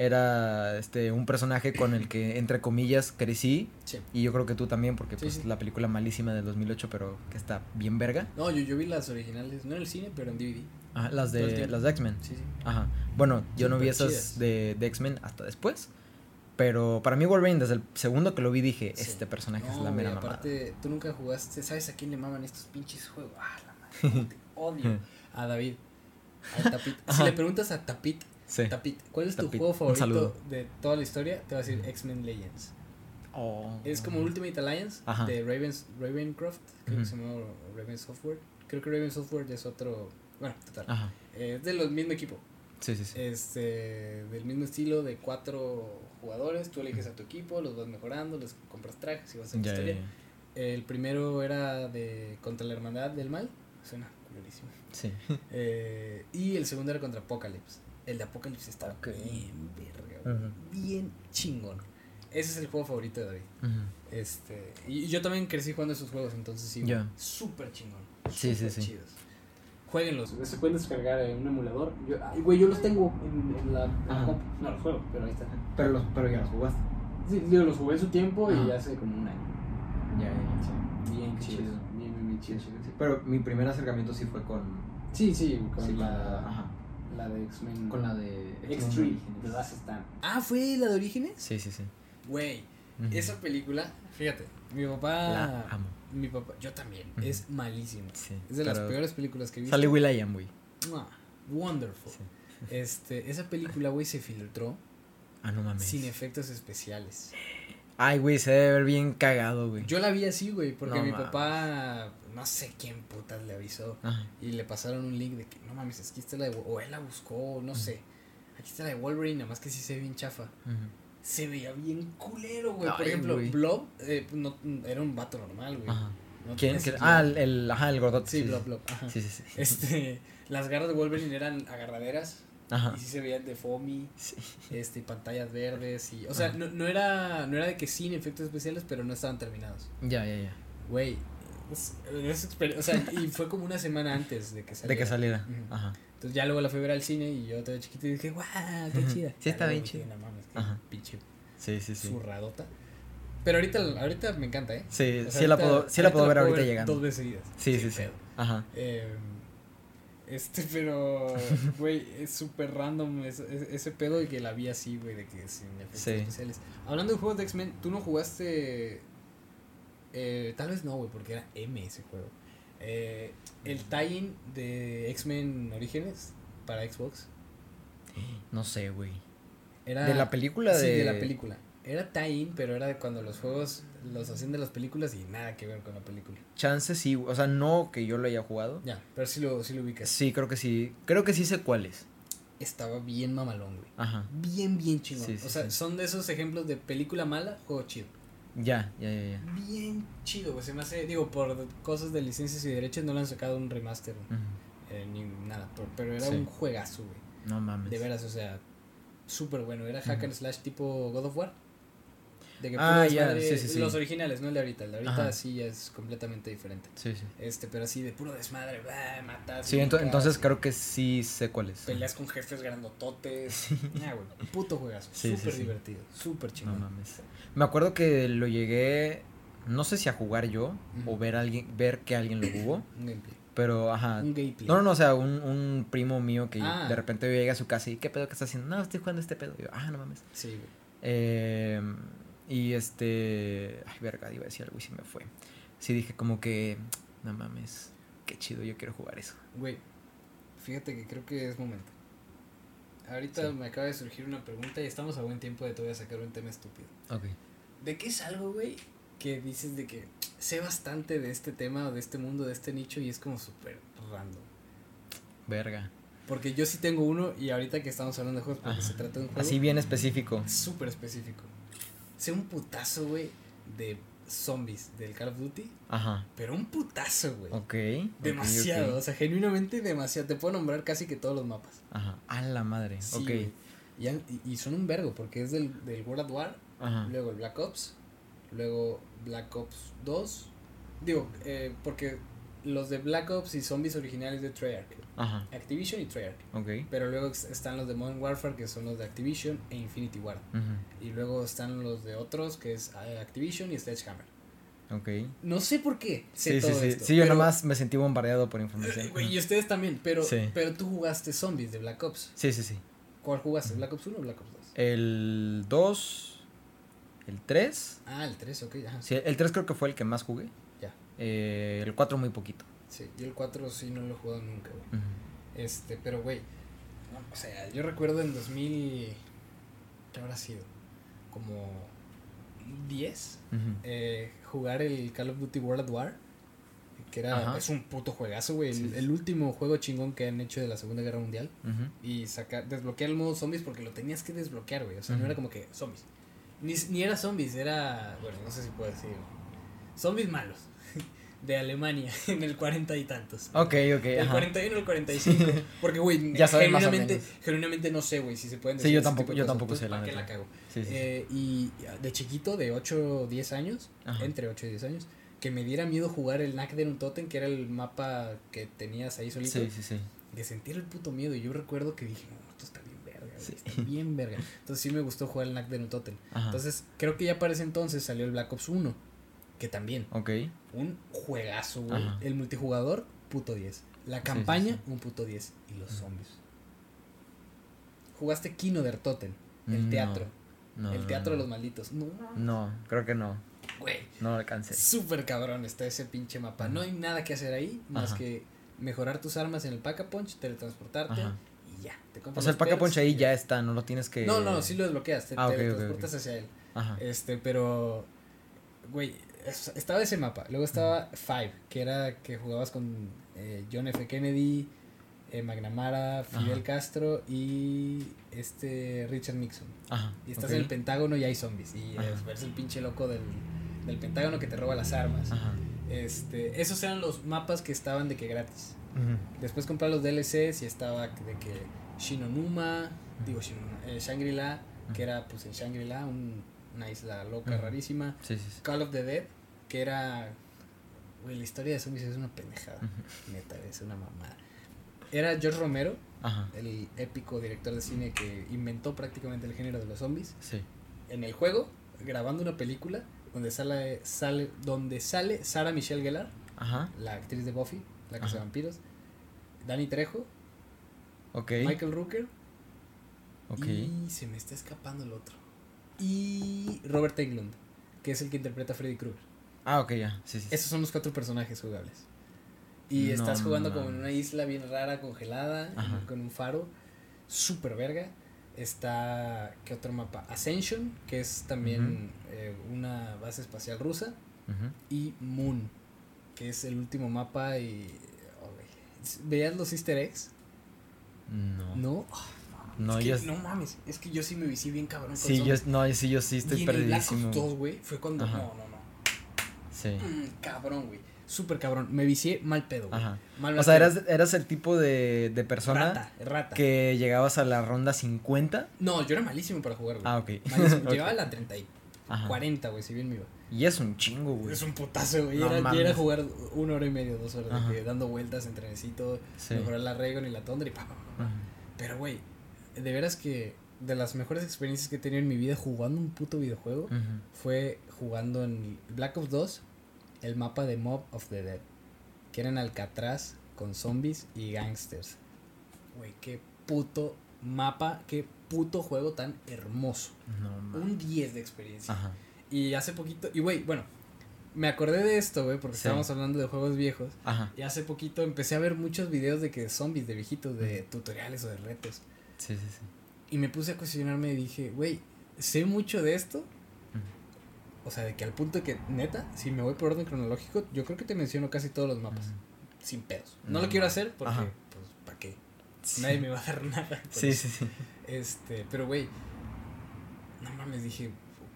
Era este un personaje con el que, entre comillas, crecí. Sí. Y yo creo que tú también, porque Sí, pues sí. la película malísima del 2008, pero que está bien verga. No, yo, yo vi las originales, no en el cine, pero en DVD. Ajá, las Todo el de, las de X-Men. Sí, sí. Ajá. Bueno, yo no vi esas chidas. de, de X-Men hasta después. Pero para mí Wolverine, desde el segundo que lo vi, dije, este personaje es la mera mamada. aparte, tú nunca jugaste, ¿sabes a quién le maman estos pinches juegos? Ah, la madre, te odio. A David. A Tapit. si le preguntas a Tapit, Sí. Tapit, ¿cuál es tu juego favorito de toda la historia? Te va a decir X-Men Legends. Oh. Es como Ultimate Alliance Ajá. de Ravens, Ravencroft, creo que se llama Raven Software. Creo que Raven Software es otro, bueno, total. Ajá. Eh, es de los mismo equipo. Sí, sí, sí. Este, del mismo estilo de cuatro jugadores, tú eliges a tu equipo, los vas mejorando, les compras trajes y vas a ya, historia. El primero era de contra la hermandad del mal, suena culerísimo. Sí. Eh, y el segundo era contra Apocalypse. El de Apocalypse está Ok. bien verga. Bien chingón. Ese es el juego favorito de David. Este, y yo también crecí jugando esos juegos, entonces sí, Ya. súper chingón. Sí, sí, sí. chidos. Jueguenlos. Se pueden descargar en un emulador. Yo, ay, güey, yo los tengo en, en la, en la Ajá. compu. No los juego, pero ahí está. Pero, los, pero ya los jugaste. Sí, digo, los jugué en su tiempo Ajá. y hace como un año. Ya, ya, ya. Bien chido. chido. Bien, bien, bien chido. Pero mi primer acercamiento sí fue con, Sí, sí, con sí, la, ajá, la de X-Men. con la de X-Tree. The Last Stand. Ah, ¿fue la de Orígenes? Sí, sí, sí. Güey, esa película, fíjate, mi papá. La amo. Mi papá, yo también, es malísimo. Sí. Es de las peores películas que he visto. Sale Will.i.am, güey. Mua, Wonderful. Sí. Este, esa película, güey, se filtró Ah, no mames. sin efectos especiales. Ay, güey, se debe ver bien cagado, güey. Yo la vi así, güey, porque No mi mames. papá, no sé quién putas le avisó. Ajá. Y le pasaron un link de que, no mames, aquí está la de, o él la buscó, no sé. Aquí está la de Wolverine, nada más que sí se ve bien chafa. Se veía bien culero, güey. Por ejemplo. Blob, eh, no, era un vato normal, güey. Ajá. No ¿Quién? Ah, el, el- ajá, el gordote. Sí, Blob, Blob. Ajá. Sí, sí, sí. Este, las garras de Wolverine eran agarraderas. Ajá. Y sí se veían de foamy, Sí. este, pantallas verdes y... O sea, no, no, era, no era de que sin efectos especiales, pero no estaban terminados. Ya, ya, ya. Güey, es- es o sea, y fue como una semana antes de que saliera. De que saliera. Ajá. Entonces ya luego la fui a ver al cine y yo todavía chiquito y dije, guau, qué chida. Sí, Ya está bien chida. Ajá. pinche Sí, sí, sí. zurradota. Pero ahorita, ahorita me encanta, ¿eh? Sí, O sea, sí la puedo, sí la puedo ver ahorita Dos llegando. veces seguidas. Sí, sí, sí. Ajá. Eh, este, pero, güey, es súper random ese, ese pedo y que la vi así, güey, de que sin efectos Sí. especiales. Hablando de juegos de X-Men, ¿tú no jugaste? Eh, tal vez no, güey, porque era M ese juego. Eh, el tie-in de X-Men Orígenes para Xbox No sé, güey. era... De la película Sí, de... de la película. Era tie-in, pero era de cuando los juegos los hacían de las películas y nada que ver con la película. Chance sí, o sea, no que yo lo haya jugado. Ya, pero sí lo, sí lo ubicas. Sí, creo que sí. Creo que sí sé cuál es. Estaba bien mamalón, güey. Ajá. Bien, bien chingón. Sí, sí, o sea, sí. son de esos ejemplos de película mala, juego chido. Ya, ya, ya, ya. Bien chido, güey. Se me hace, digo, por cosas de licencias y derechos no le han sacado un remaster eh, ni nada. pero era un juegazo, güey. No mames. De veras, o sea, súper bueno. Era hack and slash tipo God of War. De que Ah, puro ya, desmadre- sí, sí, sí. Los originales, no el de ahorita. El de ahorita Ajá. sí es completamente diferente. Sí, sí. Este, pero así de puro desmadre, bah, matas. Sí, ento- entonces creo que sí sé cuál es. Peleas con jefes grandototes. Ah, güey. Puto juegazo. Súper divertido. Súper No chingón. mames. Me acuerdo que lo llegué, no sé si a jugar yo o ver a alguien, ver que alguien lo jugó, Un gameplay. pero ajá. Un gameplay. No, no, no, o sea, un, un primo mío que Ah. de repente llega a su casa y ¿qué pedo que está haciendo? No, estoy jugando este pedo. Y yo, ah, no mames. Sí, güey. Eh, y este, ay, verga, iba a decir algo y se me fue. Sí dije como que, no mames, qué chido, yo quiero jugar eso. Güey, fíjate que creo que es momento. Ahorita Sí. me acaba de surgir una pregunta y estamos a buen tiempo de todavía sacar un tema estúpido. Ok. ¿De qué es algo, güey, que dices de que sé bastante de este tema o de este mundo, de este nicho y es como súper random? Verga. Porque yo sí tengo uno y ahorita que estamos hablando de juegos, porque Ajá. se trata de un juego Así bien específico. súper específico. Sé un putazo, güey, de zombies del Call of Duty, Ajá. pero un putazo, güey. Ok. Demasiado, o sea, genuinamente demasiado. Te puedo nombrar casi que todos los mapas. Ajá. A la madre. Sí, ok. Y, han- y- y son un vergo, porque es del, del World at War, Ajá. luego el Black Ops, luego Black Ops 2. Digo, eh, porque los de Black Ops y zombies originales de Treyarch, Ajá. Activision y Treyarch. Ok. Pero luego están los de Modern Warfare, que son los de Activision e Infinity Ward. Y luego están los de otros, que es eh, Activision y Sledgehammer. Ok. No sé por qué sé Sí, sí, todo sí. esto. Sí, yo nomás me sentí bombardeado por Eh, información. güey, y ustedes también, pero, Sí. pero tú jugaste zombies de Black Ops. Sí, sí, sí. ¿Cuál jugaste? ¿Black Ops 1 o Black Ops 2? El 2, el 3. Ah, el 3, ok, ajá. Sí, el 3 creo que fue el que más jugué. Ya. Eh, el 4 muy poquito. Sí, yo el 4 sí no lo he jugado nunca, güey. Este, pero güey, no, o sea, yo recuerdo en 2000, ¿qué habrá sido? Como 10, Ujú. eh, jugar el Call of Duty World at War, que era, Ajá. es un puto juegazo, güey, el, Sí, sí. el último juego chingón que han hecho de la Segunda Guerra Mundial, y sacar, desbloquear el modo zombies porque lo tenías que desbloquear, güey, o sea, no era como que zombies, ni, ni era zombies, era, bueno, no sé si puedo decir, zombies malos. De Alemania en el cuarenta y tantos. Ok, ok, El ajá. 41 o el 45. Porque, güey, Ya genuinamente, genuinamente no sé, güey, si se pueden Sí, decir yo ese tampoco- yo tampoco Entonces, sé, la ¿para qué neta. la cago? Sí, sí. Eh, y de chiquito, de 8 o 10 años, Ajá. entre 8 y 10 años, que me diera miedo jugar el Knack de Totem, que era el mapa que tenías ahí solito. Sí, sí, sí. De sentir el puto miedo. Y yo recuerdo que dije, no, esto está bien verga, güey, Sí. está bien verga. Entonces sí me gustó jugar el Knack de. Ajá. Entonces creo que ya para ese entonces salió el Black Ops 1, que también, ok. un juegazo, güey. Ajá. El multijugador, puto 10. La sí, campaña, sí. un puto 10. Y los zombies. Jugaste Kino der Totem, el No, teatro. No, el no, teatro de los malditos. No, No, creo que no. güey. No alcancé. Súper cabrón está ese pinche mapa. Ajá. No hay nada que hacer ahí más Ajá. que mejorar tus armas en el Pack a Punch, teletransportarte y ya. Te O sea, el los pack a perks punch ahí ya está, no lo tienes que. No, no, sí lo desbloqueas, te Ah, teletransportas hacia él. Ajá. Este, pero, güey, estaba ese mapa. Luego estaba Five, que era que jugabas con eh, John F. Kennedy, eh, McNamara, Fidel Ajá. Castro y este Richard Nixon. Ajá. Y estás en el Pentágono y hay zombies. Y Ajá. es, ves el pinche loco del, del Pentágono que te roba las armas. Ajá. Este, esos eran los mapas que estaban de que gratis. Después comprar los DLCs y estaba de que Shinonuma, digo Shinonuma, eh, Shangri-La, que era pues en Shangri-La, un- una isla loca, rarísima. Sí, sí, sí. Call of the Dead, que era. Güey, la historia de zombies es una pendejada. Neta, es una mamada. Era George Romero, Ajá. el épico director de cine que inventó prácticamente el género de los zombies. Sí. En el juego, grabando una película donde sale, sale, donde sale Sarah Michelle Gellar, Ajá. la actriz de Buffy, la casa de vampiros, Danny Trejo. Michael Rooker Ok. y se me está escapando el otro. Y Robert Englund, que es el que interpreta a Freddy Krueger. Ah, ok, ya. Sí, sí. sí. Esos son los cuatro personajes jugables. Y No estás jugando como en una isla bien rara, congelada, Ajá. con un faro. Super verga. Está, ¿qué otro mapa? Ascension, que es también eh, una base espacial rusa. Y Moon, que es el último mapa y... oh. ¿Veías los easter eggs? No. No. No, es yo. que, no mames, es que yo sí me vicié bien cabrón. con Sí, yo, no, sí, yo sí estoy y en el Black perdidísimo. Ops 2, güey, fue cuando... Ajá. No, no. Sí. Mm, cabrón, güey. Súper cabrón. Me vicié mal pedo, güey. Ajá. Mal, O sea, eras, eras el tipo de, de persona Rata, rata. que llegabas a la ronda 50. No, yo era malísimo para jugar, güey. Ah, ok. Malísimo. Llegaba a la 30 y Ajá. 40, güey, si bien me iba. Y es un chingo, güey. Es un putazo, güey. No era, y mames. era jugar una hora y media, dos horas, dando vueltas en trenecito, Sí. mejorar la Regon y la Tundra y pa, pa, pa. Pero, güey, de veras que de las mejores experiencias que he tenido en mi vida jugando un puto videojuego fue jugando en Black Ops 2 el mapa de Mob of the Dead, que era en Alcatraz con zombies y gangsters. Güey, qué puto mapa, qué puto juego tan hermoso. No. Un 10 de experiencia. Ajá. Y hace poquito, y güey, bueno, me acordé de esto, güey, porque Sí. estábamos hablando de juegos viejos. Ajá. Y hace poquito empecé a ver muchos videos de que zombies, de viejitos, de tutoriales o de retos. Sí, sí, sí. Y me puse a cuestionarme y dije, güey, sé mucho de esto. O sea, de que al punto de que, neta, si me voy por orden cronológico, yo creo que te menciono casi todos los mapas. Ujú. Sin pedos. No, No lo quiero mames. hacer porque, Ajá. pues, ¿para qué? Sí. Nadie me va a dar nada. Sí, eso. sí, sí. Este, pero güey, no mames, dije,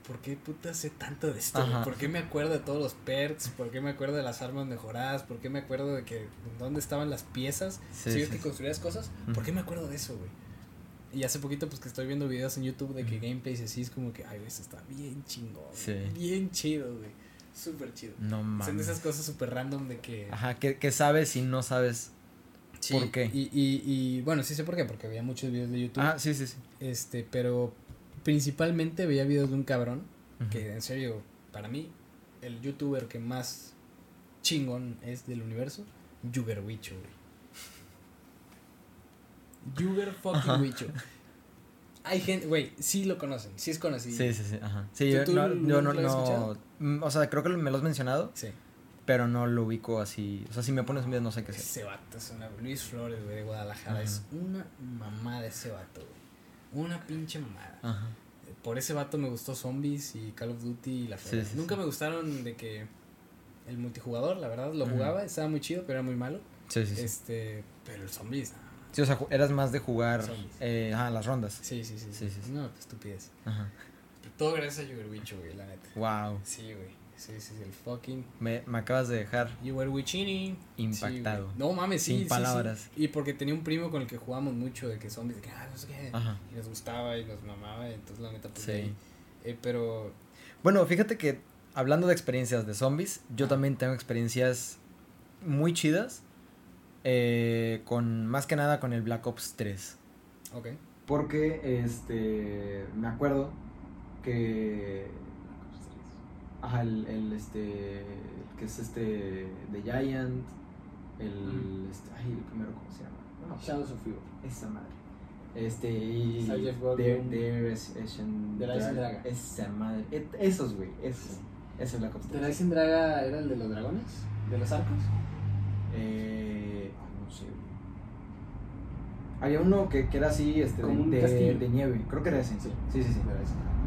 ¿por qué puta sé tanto de esto? Ajá. ¿Por qué me acuerdo de todos los perks? ¿Por qué me acuerdo de las armas mejoradas? ¿Por qué me acuerdo de que dónde estaban las piezas? Sí, si sí, que sí. construías cosas, ¿por qué me acuerdo de eso, güey? Y hace poquito pues que estoy viendo videos en YouTube de que gameplays así es como que, ay, güey, esto está bien chingón. Sí. Bien chido, güey. Súper chido. No Son de mames. esas cosas súper random de que... Ajá, que, que sabes y no sabes. Sí, ¿por qué? Y, y, y bueno, sí sé por qué, porque había muchos videos de YouTube. Ah, sí, sí, sí. Este, pero principalmente veía videos de un cabrón que en serio, para mí, el youtuber que más chingón es del universo, Yuger Wicho, güey. Yuger fucking. Wicho. Hay gente, güey, sí lo conocen, sí es conocido. Sí, sí, sí. Ajá. Sí, ¿Tú- yo, no, yo no, no- mm, O sea, creo que me lo has mencionado, Sí. pero no lo ubico así. O sea, si me pones un video no sé qué es. Ese vato es una. Luis Flores, güey, de Guadalajara. Ajá. Es una mamada ese vato, güey. Una pinche mamada. Ajá. Por ese vato me gustó Zombies y Call of Duty y la Sí, sí, Nunca sí. me gustaron de que el multijugador, la verdad, lo jugaba, estaba muy chido, pero era muy malo. Sí, sí, sí. Este, pero el Zombies, no. Sí, o sea, eras más de jugar eh, ajá, las rondas. Sí, sí, sí. sí, Sí, sí. No, estupidez. Ajá. Todo gracias a Yugerbicho, güey, la neta. Wow. Sí, güey. Sí, sí, sí, el fucking. Me, me acabas de dejar You were Wichini. impactado. Sí, no mames, sí. Sin sí, palabras. sí. Y porque tenía un primo con el que jugábamos mucho de que zombies, de que, ah, no sé qué. Ajá. Y nos gustaba y nos mamaba, entonces la neta, pues Sí. Eh, pero. Bueno, fíjate que hablando de experiencias de zombies, yo también tengo experiencias muy chidas. Eh, con más que nada con el Black Ops 3. Ok. Porque este me acuerdo que ajá, el, el, este que es este The Giant, el este, ay, el primero cómo se llama? No. Shadows of Fear. Esa madre. Este y. There, There is- is Dragon. Esa madre. Et- esos güey, esos. Ese es Black Ops 3. ¿The Rising Draga era el de los dragones? ¿De los arcos? Eh, güey. Había uno que, que era así, este, Como de, nieve. Creo que era ese. Sí. sí, sí. sí.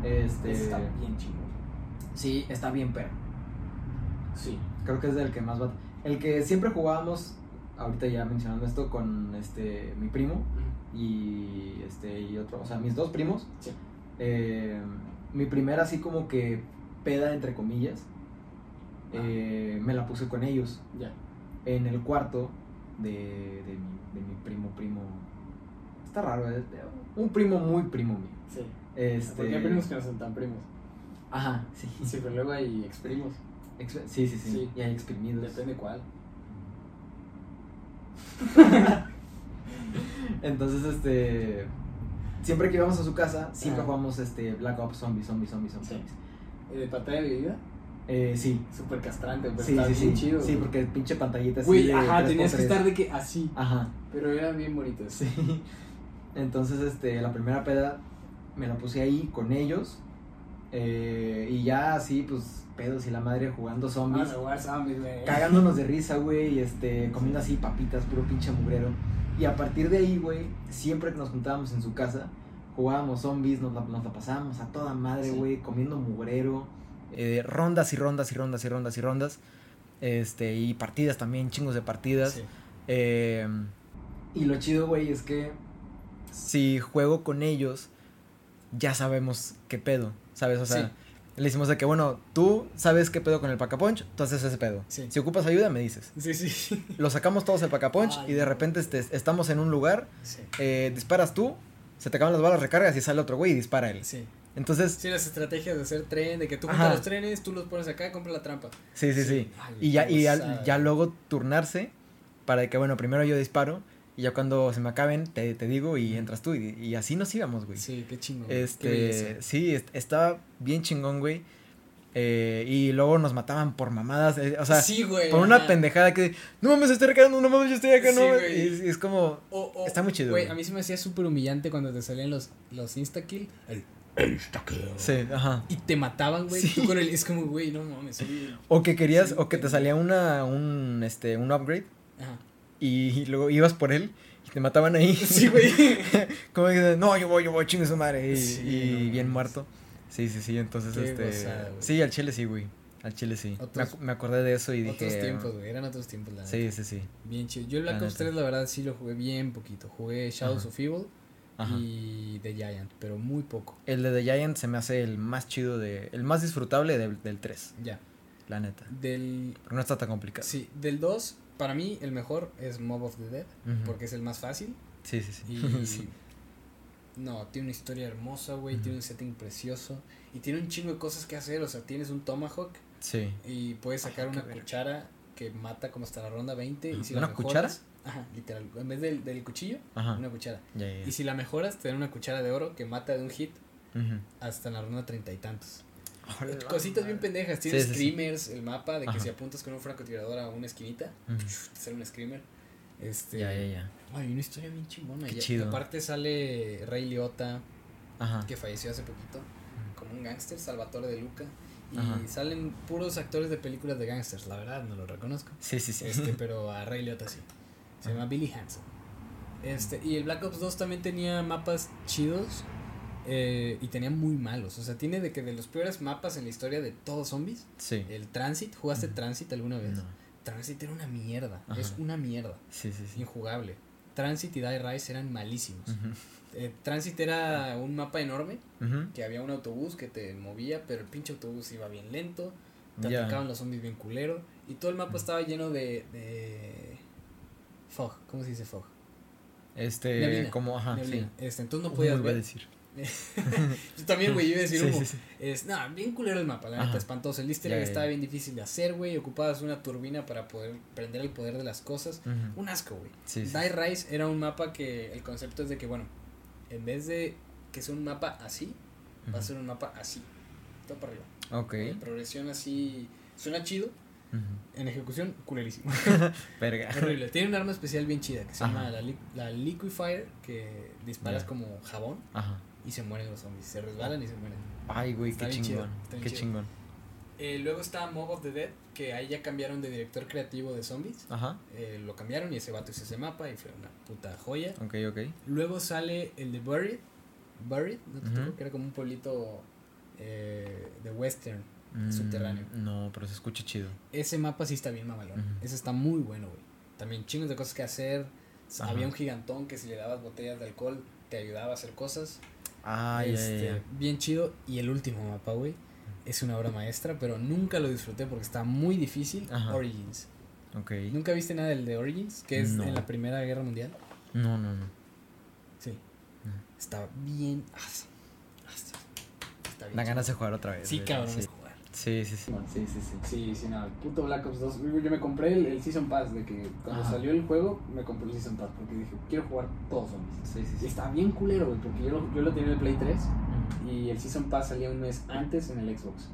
Este, está bien chingón. sí, está bien perro. Sí. Creo que es del que más va. El que siempre jugábamos, ahorita ya mencionando esto, con este mi primo y este y otro, o sea, mis dos primos. Sí. Eh, mi primera así como que peda entre comillas. eh, me la puse con ellos Ya. en el cuarto de, de, mi, de mi primo primo. Está raro, de- un primo muy primo mío. Sí. Este, Porque hay primos que no son tan primos. Ajá, sí. Sí, pero luego hay exprimos. Ex- sí, sí, sí, Sí. Y hay exprimidos. Depende cuál. Entonces, este. Siempre que íbamos a su casa, siempre jugamos este Black Ops Zombies, Zombies, Zombies, Zombies. Sí. zombies. Eh, ¿De pantalla dividida? Eh, sí. Súper castrante, pero Sí, está sí, bien sí. chido. sí, porque pinche pantallita así. Güey, ajá, 3x3. tenías que estar de que así. Ajá. Pero eran bien bonitos. Sí. Entonces, este, la primera peda me la puse ahí con ellos. eh, y ya así, pues, pedos y la madre jugando Ah, zombies. no, güey, zombies, güey. cagándonos de risa, güey, y este, comiendo así papitas, puro pinche mugrero. Y a partir de ahí, güey, siempre que nos juntábamos en su casa, jugábamos zombies, nos la, nos la pasábamos a toda madre, güey, comiendo mugrero. Eh, rondas y rondas y rondas y rondas y rondas. Este, y partidas también, chingos de partidas. Sí. Eh, y lo chido, güey, es que si juego con ellos, ya sabemos qué pedo, ¿sabes? O sea, Sí. le decimos de que, bueno, tú sabes qué pedo con el pacaponch, tú haces ese pedo. Sí. Si ocupas ayuda, me dices. Sí, sí. Lo sacamos todos el pacaponch Ay, y de repente este, estamos en un lugar, Sí. eh, disparas tú, se te acaban las balas, recargas y sale otro güey y dispara él. Sí. Entonces, Sí, las estrategias de hacer tren, de que tú juntas los trenes, tú los pones acá, compra la trampa. sí, sí, sí. Ay, Y ya, qué y ya, ya luego turnarse para que, bueno, primero yo disparo y ya cuando se me acaben te, te digo y entras tú y, y así nos íbamos, güey. Sí, qué chingo. qué Este, belleza. sí, est- estaba bien chingón, güey. Eh, y luego nos mataban por mamadas, eh, o sea, sí, güey. por una ajá. pendejada que, no mames, estoy recargando, no mames, yo estoy acá, Sí, no mames", y, y es como, O- o- Está muy chido, Güey, güey. a mí se me hacía súper humillante cuando te salían los, los insta-kill. El sí, ajá. Y te mataban, güey. Sí. Tú con el. Es como, güey, no mames. soy- O que querías, Sí, o que te salía una, un, este, un upgrade Ajá. y, y luego ibas por él y te mataban ahí. Sí, güey. como que, no, yo voy, yo voy, chingue su madre. Y, Sí, y no bien muerto. Sí, sí, sí, entonces, Qué este, gozada, sí, al chile sí, güey. Al chile sí. Me, ac- me acordé de eso y dije. Otros tiempos, güey. Eran otros tiempos, la Sí, neta. sí, sí. Bien chido. Yo el Black La Ops neta. 3, la verdad, sí lo jugué bien poquito. Jugué Shadows Ajá. of Evil Ajá. y The Giant, pero muy poco. El de The Giant se me hace el más chido de. El más disfrutable del, del 3, Ya. la neta. Del. Porque no está tan complicado. Sí, del 2, para mí el mejor es Mob of the Dead, porque es el más fácil. Sí, sí, sí. Y. Sí. No, tiene una historia hermosa, güey. Tiene un setting precioso. Y tiene un chingo de cosas que hacer. O sea, tienes un Tomahawk Sí. y puedes sacar una cuchara que mata como hasta la ronda 20. Y si ¿Una la cuchara? Ajá, literal. En vez del, del cuchillo, Ajá. una cuchara. Ya, ya, ya. Y si la mejoras, te dan una cuchara de oro que mata de un hit Ujú. hasta la ronda treinta y tantos. Cositas bien pendejas. Tienes Sí, sí, sí. screamers, el mapa de que Ajá. si apuntas con un francotirador a una esquinita, Ujú. te sale un screamer. Este, Ya, ya, ya. Ay, una historia bien chingona. Qué chido. y aparte sale Rey Liotta, Ajá. que falleció hace poquito, como un gángster, Salvatore de Luca. Y Ajá. salen puros actores de películas de gángsters, la verdad, no lo reconozco. Sí, sí, sí. Este, pero a Ray Liotta sí. Se llama. Billy Hanson. Este, y el Black Ops 2 también tenía mapas chidos eh, y tenía muy malos. O sea, tiene de que de los peores mapas en la historia de todos zombies. Sí. El Transit, ¿jugaste. Transit alguna vez? No. Transit era una mierda. Ajá. Es una mierda. Sí, sí, sí. Injugable. Transit y Die Rise eran malísimos. Eh, Transit era un mapa enorme que había un autobús que te movía, pero el pinche autobús iba bien lento. te atacaban los zombies bien culero. Y todo el mapa estaba lleno de. de fog, ¿cómo se dice fog? Este, Neblina, como, ajá, Neblina. sí. Este, entonces no podías ver. decir. Yo también, güey, iba a decir Sí, humo. sí, sí. Es, nada, bien culero el mapa, la Ajá. neta, espantoso. El easter egg estaba bien difícil de hacer, güey. Ocupabas una turbina para poder prender el poder de las cosas. Un asco, güey. Die Rise era un mapa que el concepto es de que, bueno, en vez de que sea un mapa así, va a ser un mapa así. Todo para arriba. Ok. Progresión así. Suena chido. En ejecución, culerísimo. Verga. Horrible. Tiene un arma especial bien chida que se Ajá. llama la, li- la Liquifier, que disparas como jabón Ajá. y se mueren los zombies. Se resbalan y se mueren. Ay, güey, qué chido, chingón. Qué chido. chingón. Eh, luego está Mob of the Dead, que ahí ya cambiaron de director creativo de zombies. Ajá. Eh, lo cambiaron y ese vato hizo ese mapa y fue una puta joya. Ok, ok. Luego sale el de Buried. Buried, ¿no te Ujú. tocó? Que era como un pueblito eh, de western. Mm, Subterráneo. No, pero se escucha chido. Ese mapa sí está bien mamalón. Ujú. Ese está muy bueno, güey. También chingos de cosas que hacer. Ajá. Había un gigantón que si le dabas botellas de alcohol te ayudaba a hacer cosas. Ah, Este, ya. Bien chido. Y el último mapa, güey, es una obra maestra, pero nunca lo disfruté porque está muy difícil. Ajá. Origins. Ok. ¿Nunca viste nada del de Origins? Que es No. en la Primera Guerra Mundial. No, no, no. Sí. No. Está bien. Está bien Da chido. ganas de jugar otra vez. Sí, güey, cabrón. Sí. Sí, sí. sí. Sí, sí, sí. Sí, sí, no. el Puto Black Ops 2. Yo me compré el, el Season Pass de que cuando Ajá. salió el juego, me compré el Season Pass porque dije, quiero jugar todos zombies. Sí, sí, Y está bien culero, güey, porque yo lo, yo lo tenía en el Play 3 Ujú. y el Season Pass salía un mes antes en el Xbox.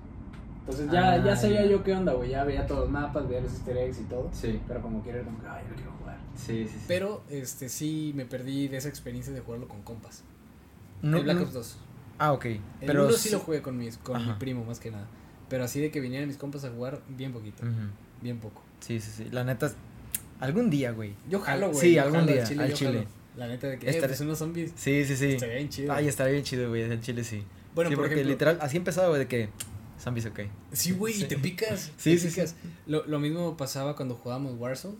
Entonces ya, Ah, ya sabía ya. yo qué onda, güey. Ya veía todos los mapas, veía los easter eggs y todo. Sí. Pero como quiero, era como que, ay, yo quiero jugar. Sí, sí, sí. Pero este sí me perdí de esa experiencia de jugarlo con compas. no, el Black no- Ops 2. Ah, ok. El Pero uno sí lo jugué con, mis, con mi primo más que nada. Pero así de que vinieran mis compas a jugar, bien poquito. Bien poco. Sí, sí, sí. La neta, algún día, güey. Yo jalo, güey. Sí, yo algún jalo día, Chile, al chile. La neta de que, eh, pues unos zombies. Sí, sí, sí. Estaría bien chido. Ay, estaría bien chido, güey. El chile sí. Bueno, sí, por porque ejemplo, literal, así empezaba, güey, de que zombies, ok. Sí, güey, Sí. y te picas. Sí, te sí, picas. Lo, lo mismo pasaba cuando jugábamos Warzone.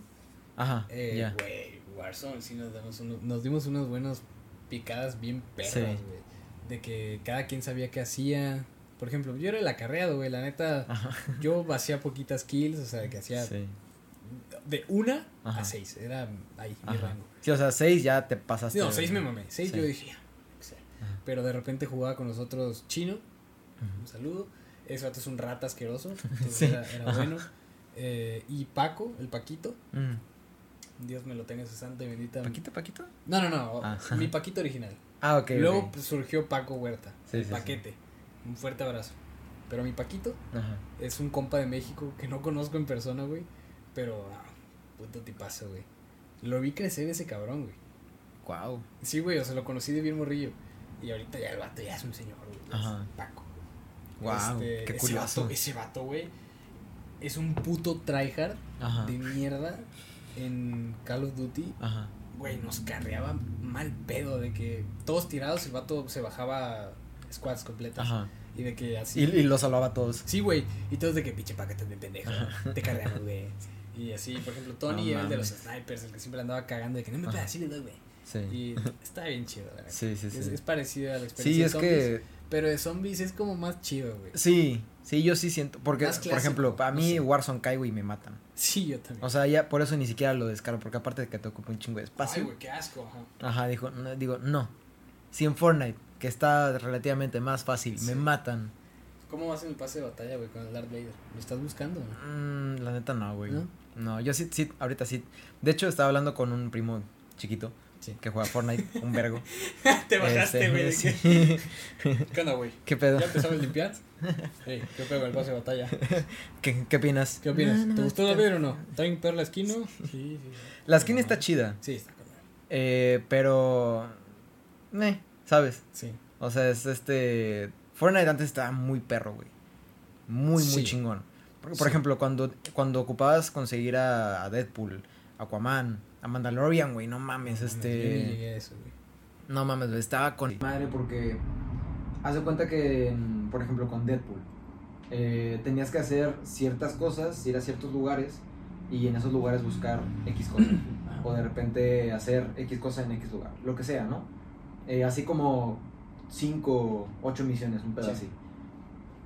Ajá, Eh, ya. Güey, Warzone, sí nos, damos uno- nos dimos unas buenas picadas bien perras, Sí. güey. De que cada quien sabía qué hacía. Por ejemplo, yo era el acarreado, güey. La neta, Ajá. yo hacía poquitas kills, o sea, que hacía Sí. de una Ajá. a seis. Era ahí, mi Ajá. rango. Sí, o sea, seis ya te pasaste. No, seis me mamé. Seis Sí. yo dije, o sea. Pero de repente jugaba con nosotros Chino, un saludo. Ese vato es un rata asqueroso, entonces Sí. era, era bueno. Eh, y Paco, el Paquito, Mm. Dios me lo tenga en su santa y bendita. ¿Paquito, Paquito? No, no, no, Ah. mi Paquito original. Ah, ok. Luego surgió Paco Huerta, Sí, el sí, sí. Un fuerte abrazo. Pero mi Paquito Ajá. es un compa de México que no conozco en persona, güey. Pero, ah, puto tipazo, güey. Lo vi crecer ese cabrón, güey. Wow. Sí, güey, o sea, lo conocí de bien morrillo. Y ahorita ya el vato ya es un señor, güey. Ajá. Paco. Wow. Este, qué ese curioso. vato, ese vato, güey, es un puto tryhard Ajá. de mierda en Call of Duty. Ajá. Güey, nos carreaba mal pedo de que todos tirados el vato se bajaba squads completas. Ajá. Y de que así. Y, y lo salvaba a todos. Sí, güey. Y todos de que pinche paquete de pendejo. Te cargamos, güey. Y así, por ejemplo, Tony No era el de los snipers, el que siempre andaba cagando de que no me pegas, sí le doy, güey. Sí. Y está bien chido, la verdad. Sí, sí, sí. Es, es parecido a la experiencia Sí, de es zombies, que. Pero de zombies es como más chido, güey. Sí, sí, yo sí siento. Porque, por ejemplo, para no mí sé. Warzone caigo y me matan. Sí, yo también. O sea, ya por eso ni siquiera lo descargo. Porque aparte de que te ocupa un chingo de Ay, espacio. güey, qué asco, ajá. Ajá, dijo, no, digo, no. Si en Fortnite, que está relativamente más fácil, me matan. ¿Cómo vas en el pase de batalla, güey, con el Darth Vader? ¿Lo estás buscando? no? Mm, la neta no, güey. ¿No? ¿No? yo sí, sí, ahorita sí. De hecho, estaba hablando con un primo chiquito Sí. que juega Fortnite, un vergo. Te bajaste, Este, güey. de sí. ¿Qué onda, güey? ¿Qué pedo? ¿Ya empezabas a limpiar? Hey, ¿qué pego el pase de batalla? ¿Qué, qué opinas? ¿Qué opinas? No, no, ¿Te gustó Darth Vader o no? ¿Está bien perra la esquina? Sí, sí. La skin está chida, Sí, está con eh, pero... Eh, ¿sabes? Sí. O sea, es este... Fortnite antes estaba muy perro, güey. Muy, muy chingón. Por, ejemplo, cuando, cuando ocupabas conseguir a, a Deadpool, Aquaman, a Mandalorian, güey, no mames, No, este... A eso, güey. No mames, güey, estaba con... Madre, porque... Haz de cuenta que, en- por ejemplo, con Deadpool, eh, tenías que hacer ciertas cosas, ir a ciertos lugares y en esos lugares buscar X cosas. o de repente hacer X cosa en X lugar, lo que sea, ¿no? Eh, así como 5, 8 misiones, un pedo Sí. así.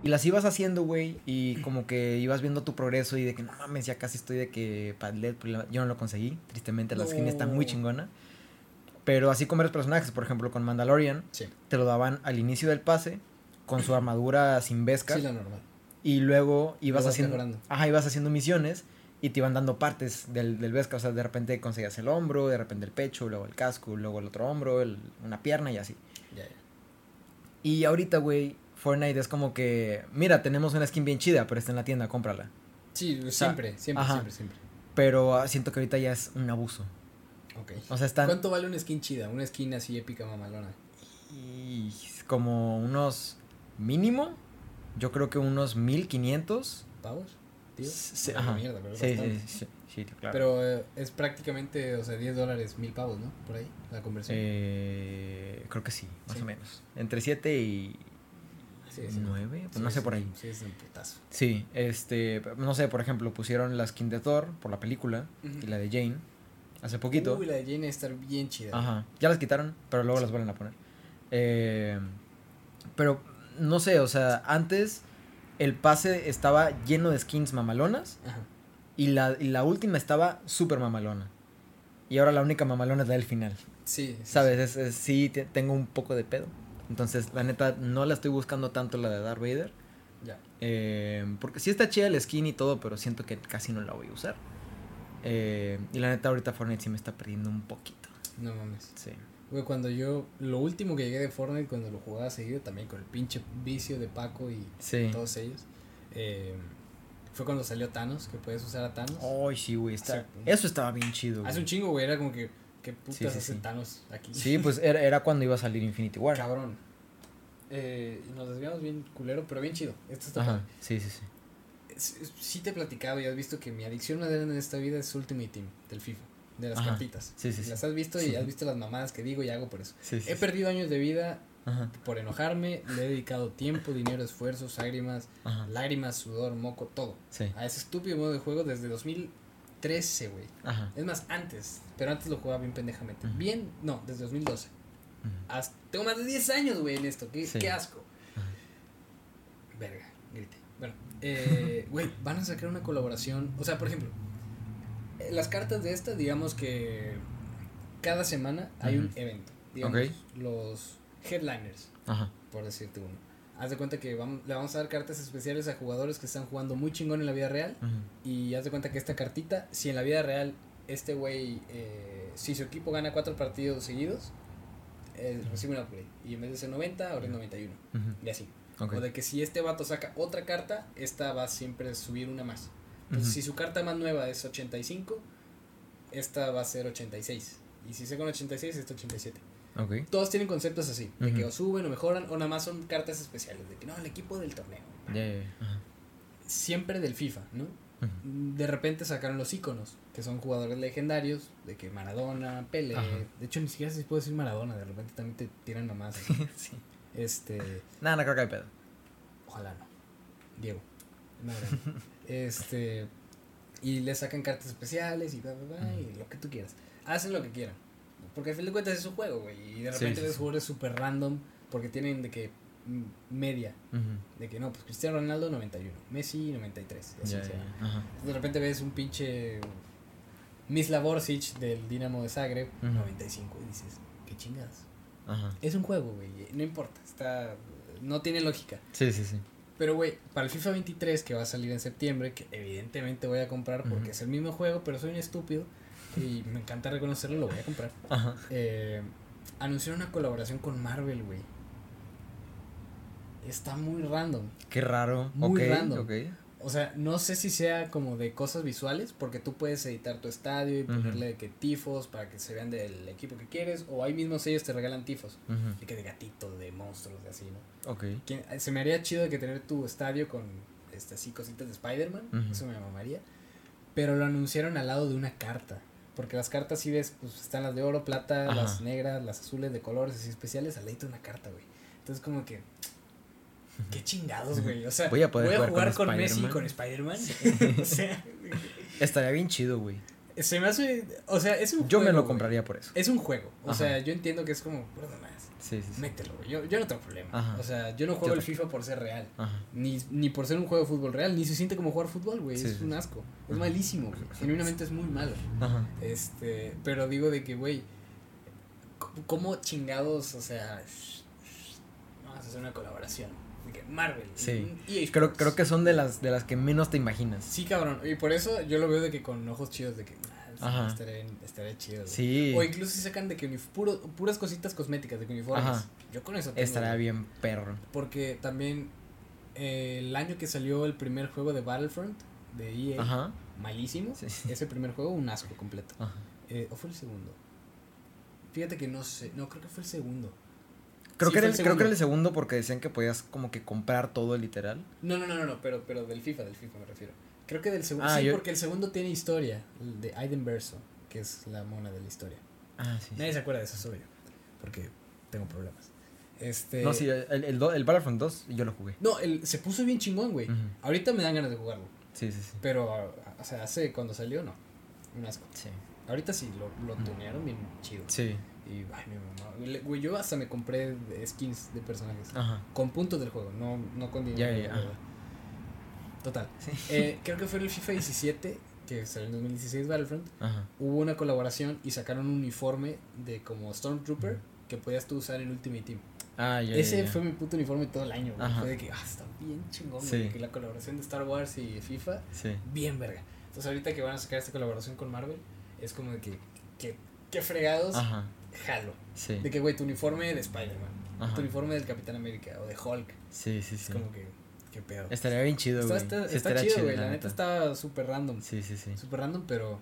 Y las ibas haciendo, güey, y como que ibas viendo tu progreso y de que no mames, ya casi estoy de que Padlet, yo no lo conseguí, tristemente, la skin está muy No. chingona. Pero así con varios personajes, por ejemplo, con Mandalorian, Sí. te lo daban al inicio del pase con su armadura sin vesca Sí, la normal. y luego ibas haciendo mejorando. ajá, ibas haciendo misiones y te iban dando partes del, del vesca, o sea, de repente conseguías el hombro, de repente el pecho, luego el casco, luego el otro hombro, el- una pierna y así. Y ahorita, güey, Fortnite es como que, mira, tenemos una skin bien chida, pero está en la tienda, cómprala. Sí, sea, siempre, siempre, ajá. siempre, siempre. Pero ah, siento que ahorita ya es un abuso. Ok. O sea, están ¿Cuánto vale una skin chida? Una skin así épica mamalona. y como unos mínimo, yo creo que unos 1500. ¿Pavos? Tío. Sí, ajá. mierda, pero sí, sí, sí, sí, claro. Pero eh, es prácticamente, o sea, 10 dólares, mil pavos, ¿no? Por ahí, la conversión. Eh, creo que sí, más Sí. o menos. Entre 7 y Sí, sí. 9, pues Sí, no sé por ahí. Sí, es un putazo. Sí, este, no sé, por ejemplo, pusieron la skin de Thor por la película y la de Jane hace poquito. Uy, la de Jane estar bien chida. Ajá, ya las quitaron, pero luego las vuelven a poner. Eh, pero no sé, o sea, antes el pase estaba lleno de skins mamalonas Ajá. Y la, y la última estaba súper mamalona. Y ahora la única mamalona es la del final. Sí, ¿Sabes? Es, es- sí, te- tengo un poco de pedo. Entonces, la neta, no la estoy buscando tanto la de Darth Vader. Ya. Eh, porque sí está chida el skin y todo, pero siento que casi no la voy a usar. Eh, y la neta, ahorita Fortnite sí me está perdiendo un poquito. No mames. Sí. Güey, cuando yo, lo último que llegué de Fortnite, cuando lo jugaba seguido, también con el pinche vicio de Paco y Sí. todos ellos, eh, fue cuando salió Thanos, que puedes usar a Thanos. Ay, sí, güey. Está... Sí. Eso estaba bien chido. Hace güey. un chingo, güey, era como que, ¿qué putas Sí, sí, hace sí. Thanos aquí? Sí, pues era, era cuando iba a salir Infinity War. Cabrón. Eh, nos desviamos bien culero, pero bien chido. Esto está Ajá. padre. Sí, sí, sí. Sí te he platicado y has visto que mi adicción más grande en esta vida es Ultimate Team, del FIFA, de las Ajá. cartitas. Sí, sí, sí. Las has visto y has visto las mamadas que digo y hago por eso. He perdido años de vida Ajá. por enojarme, le he dedicado tiempo, dinero, esfuerzos, lágrimas, Ajá. lágrimas, sudor, moco, todo. Sí. A ese estúpido modo de juego desde 2013, güey. Es más, antes, pero antes lo jugaba bien pendejamente. Bien, no, desde 2012. Ujú. Hasta- tengo más de 10 años, güey, en esto. Qué, Sí. qué asco. Verga, grite. Bueno, eh, güey, van a sacar una colaboración. O sea, por ejemplo, eh, las cartas de esta, digamos que cada semana hay un evento. Digamos, los headliners, Ajá. por decirte uno. Haz de cuenta que le vamos a dar cartas especiales a jugadores que están jugando muy chingón en la vida real. Y haz de cuenta que esta cartita, si en la vida real este güey, eh, si su equipo gana cuatro partidos seguidos, eh, recibe un upgrade. Y en vez de ser 90, ahora es 91. Ujú. Y así. O de que si este vato saca otra carta, esta va a siempre subir una más. Entonces, si su carta más nueva es 85, esta va a ser 86. Y si saca un 86, esta 87. Todos tienen conceptos así, de que o suben o mejoran, o nada más son cartas especiales, de que no, el equipo del torneo. Siempre del FIFA, ¿no? De repente sacaron los iconos, que son jugadores legendarios, de que Maradona, Pele, de hecho ni siquiera se puede decir Maradona, de repente también te tiran nomás. sí. este, Nada, no creo que hay pedo. ojalá no. Diego. no. este, y le sacan cartas especiales y bla, bla, bla, y lo que tú quieras. Hacen lo que quieran. Porque al fin de cuentas es un juego, güey. Y de repente sí, ves jugadores super random porque tienen de que media. De que no, pues Cristiano Ronaldo 91, Messi 93. y así Ya, se ya, va. ya. Ajá. De repente ves un pinche Misla Borsic del Dinamo de Zagreb, Ujú. 95, y dices, qué chingadas. Ajá. Es un juego, güey, no importa, está no tiene lógica. Sí, sí, sí. Pero, güey, para el FIFA 23 que va a salir en septiembre, que evidentemente voy a comprar porque es el mismo juego, pero soy un estúpido y me encanta reconocerlo, lo voy a comprar. Ajá. Eh, anunciaron una colaboración con Marvel, güey. Está muy random. Qué raro. Muy ok, random. O sea, no sé si sea como de cosas visuales, porque tú puedes editar tu estadio y ponerle de que tifos para que se vean del equipo que quieres, o ahí mismos ellos te regalan tifos, de que de gatito, de monstruos, de así, ¿no? Ok. Que- Se me haría chido de que tener tu estadio con este, así cositas de Spider-Man, eso me mamaría, pero lo anunciaron al lado de una carta, porque las cartas si ves, pues están las de oro, plata, Ajá. las negras, las azules de colores así especiales, al una carta, güey. Entonces como que... Qué chingados, güey. O sea, Voy a poder jugar jugar con con, Messi y con Spider-Man. o sea, Estaría bien chido, güey. Se me hace. O sea, es un Yo me lo güey. compraría por eso. Es un juego. O Ajá. sea, yo entiendo que es como. Sí, sí, sí. Mételo, güey. Yo, yo no tengo problema. Ajá. O sea, yo no juego Yo el. FIFA por ser real. Ajá. Ni, ni por ser un juego de fútbol real. Ni se siente como jugar fútbol, güey. Es un asco. Es malísimo, güey. Genuinamente es muy malo. Ajá. Este. Pero digo de que, güey. ¿Cómo chingados, o sea. Vamos a hacer una colaboración. Que Marvel. Sí. y EA Creo, creo que son de las, de las que menos te imaginas. Sí, cabrón. Y por eso yo lo veo de que con ojos chidos, de que. ah, Ajá. Estaría, estaría chido. güey. Sí. O incluso si sacan de que puro, puras cositas cosméticas, de que uniformes. Ajá. Yo con eso tengo, Estaría güey. bien perro. Porque también eh, el año que salió el primer juego de Battlefront de EA, Ajá. malísimo. Sí. Ese primer juego, un asco completo. Ajá. Eh, ¿O fue el segundo? Fíjate que no sé. No, creo que fue el segundo. Creo, Sí, que era el, el creo que era el segundo. porque decían que podías como que comprar todo literal. No, no, no, no, no, pero, pero del FIFA, del FIFA me refiero. Creo que del segundo. Ah, sí, yo- porque el segundo tiene historia. El de Aiden Verso, que es la mona de la historia. Ah, sí. Nadie se acuerda de eso, soy yo. Porque tengo problemas. Este. No, sí, el, el, el Battlefront 2 yo lo jugué. No, el, se puso bien chingón, güey. Ahorita me dan ganas de jugarlo. Sí, sí, sí. Pero, o sea, hace cuando salió, no. Un asco. Sí. Ahorita sí, lo, lo tunearon bien chido. Sí. Y, ay, mi mamá. Güey, yo hasta me compré skins de personajes. Ajá. Con puntos del juego, no, no con dinero. Ya, ya. Total. Sí. Eh, creo que fue en el FIFA 17, que salió en 2016 Battlefront. Ajá. Hubo una colaboración y sacaron un uniforme de como Stormtrooper que podías tú usar en Ultimate Team. Ah, ya. Ese ya. fue mi puto uniforme todo el año, güey. Fue de que, ah, está bien chingón, Sí. güey. Que la colaboración de Star Wars y FIFA, Sí. bien verga. Entonces, ahorita que van a sacar esta colaboración con Marvel, es como de que, que, que fregados, Ajá. Jalo. Sí. De que, güey, tu uniforme de Spider-Man, tu uniforme del Capitán América o de Hulk, Sí, sí, es sí. como que, qué pedo. Estaría bien chido, güey. está, Sí, está chido, güey. La neta está súper random. Sí, sí, sí. Súper random, pero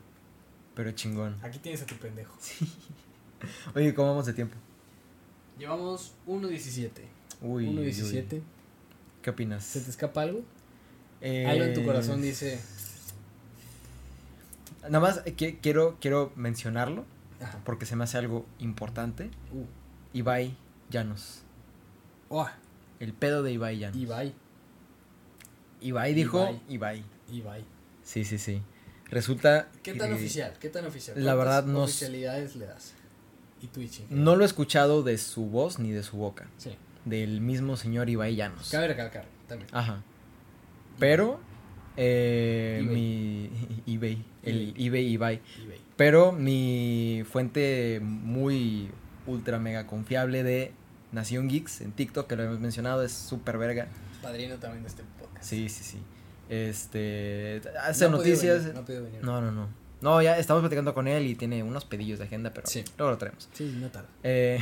Pero chingón. aquí tienes a tu pendejo. Oye, ¿cómo vamos de tiempo? Llevamos 1.17. Uy. 1.17. uy. ¿Qué opinas? ¿Se te escapa algo? Eh, Algo en tu corazón dice. Nada más eh, qui- quiero, quiero mencionarlo Ajá. porque se me hace algo importante. Uh. Ibai Llanos. Oh, El pedo de Ibai Llanos. Ibai. Ibai dijo Ibai. Ibai. Ibai. Sí, sí, sí. Resulta. ¿Qué tan oficial? ¿Qué tan oficial? la ¿Cuántas verdad no oficialidades le das? Y Twitch. No lo he escuchado de su voz ni de su boca. Sí. Del mismo señor Ibai Llanos. Cabe recalcar también. Ajá. Pero. Eh, eBay. mi. eBay. El eBay Ibai. Ibai. Pero mi fuente muy ultra mega confiable de Nación Geeks en TikTok, que lo hemos mencionado, es súper verga. Padrino también de este podcast. Sí, sí, sí. Este. Hace No noticias. venir, no venir. No, no, no. No, ya estamos platicando con él y tiene unos pedillos de agenda, pero Sí. luego lo traemos. Sí, no tarda. Eh,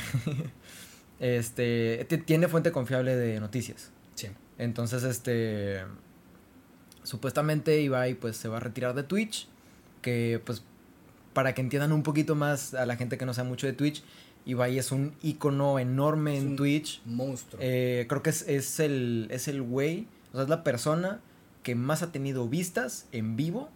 este. Tiene fuente confiable de noticias. Sí. Entonces, este. Supuestamente Ibai pues se va a retirar de Twitch. Que pues para que entiendan un poquito más a la gente que no sabe mucho de Twitch, Ibai es un icono enorme Es en un Twitch. Monstruo. Eh, creo que es, es el es el güey, o sea, es la persona que más ha tenido vistas en vivo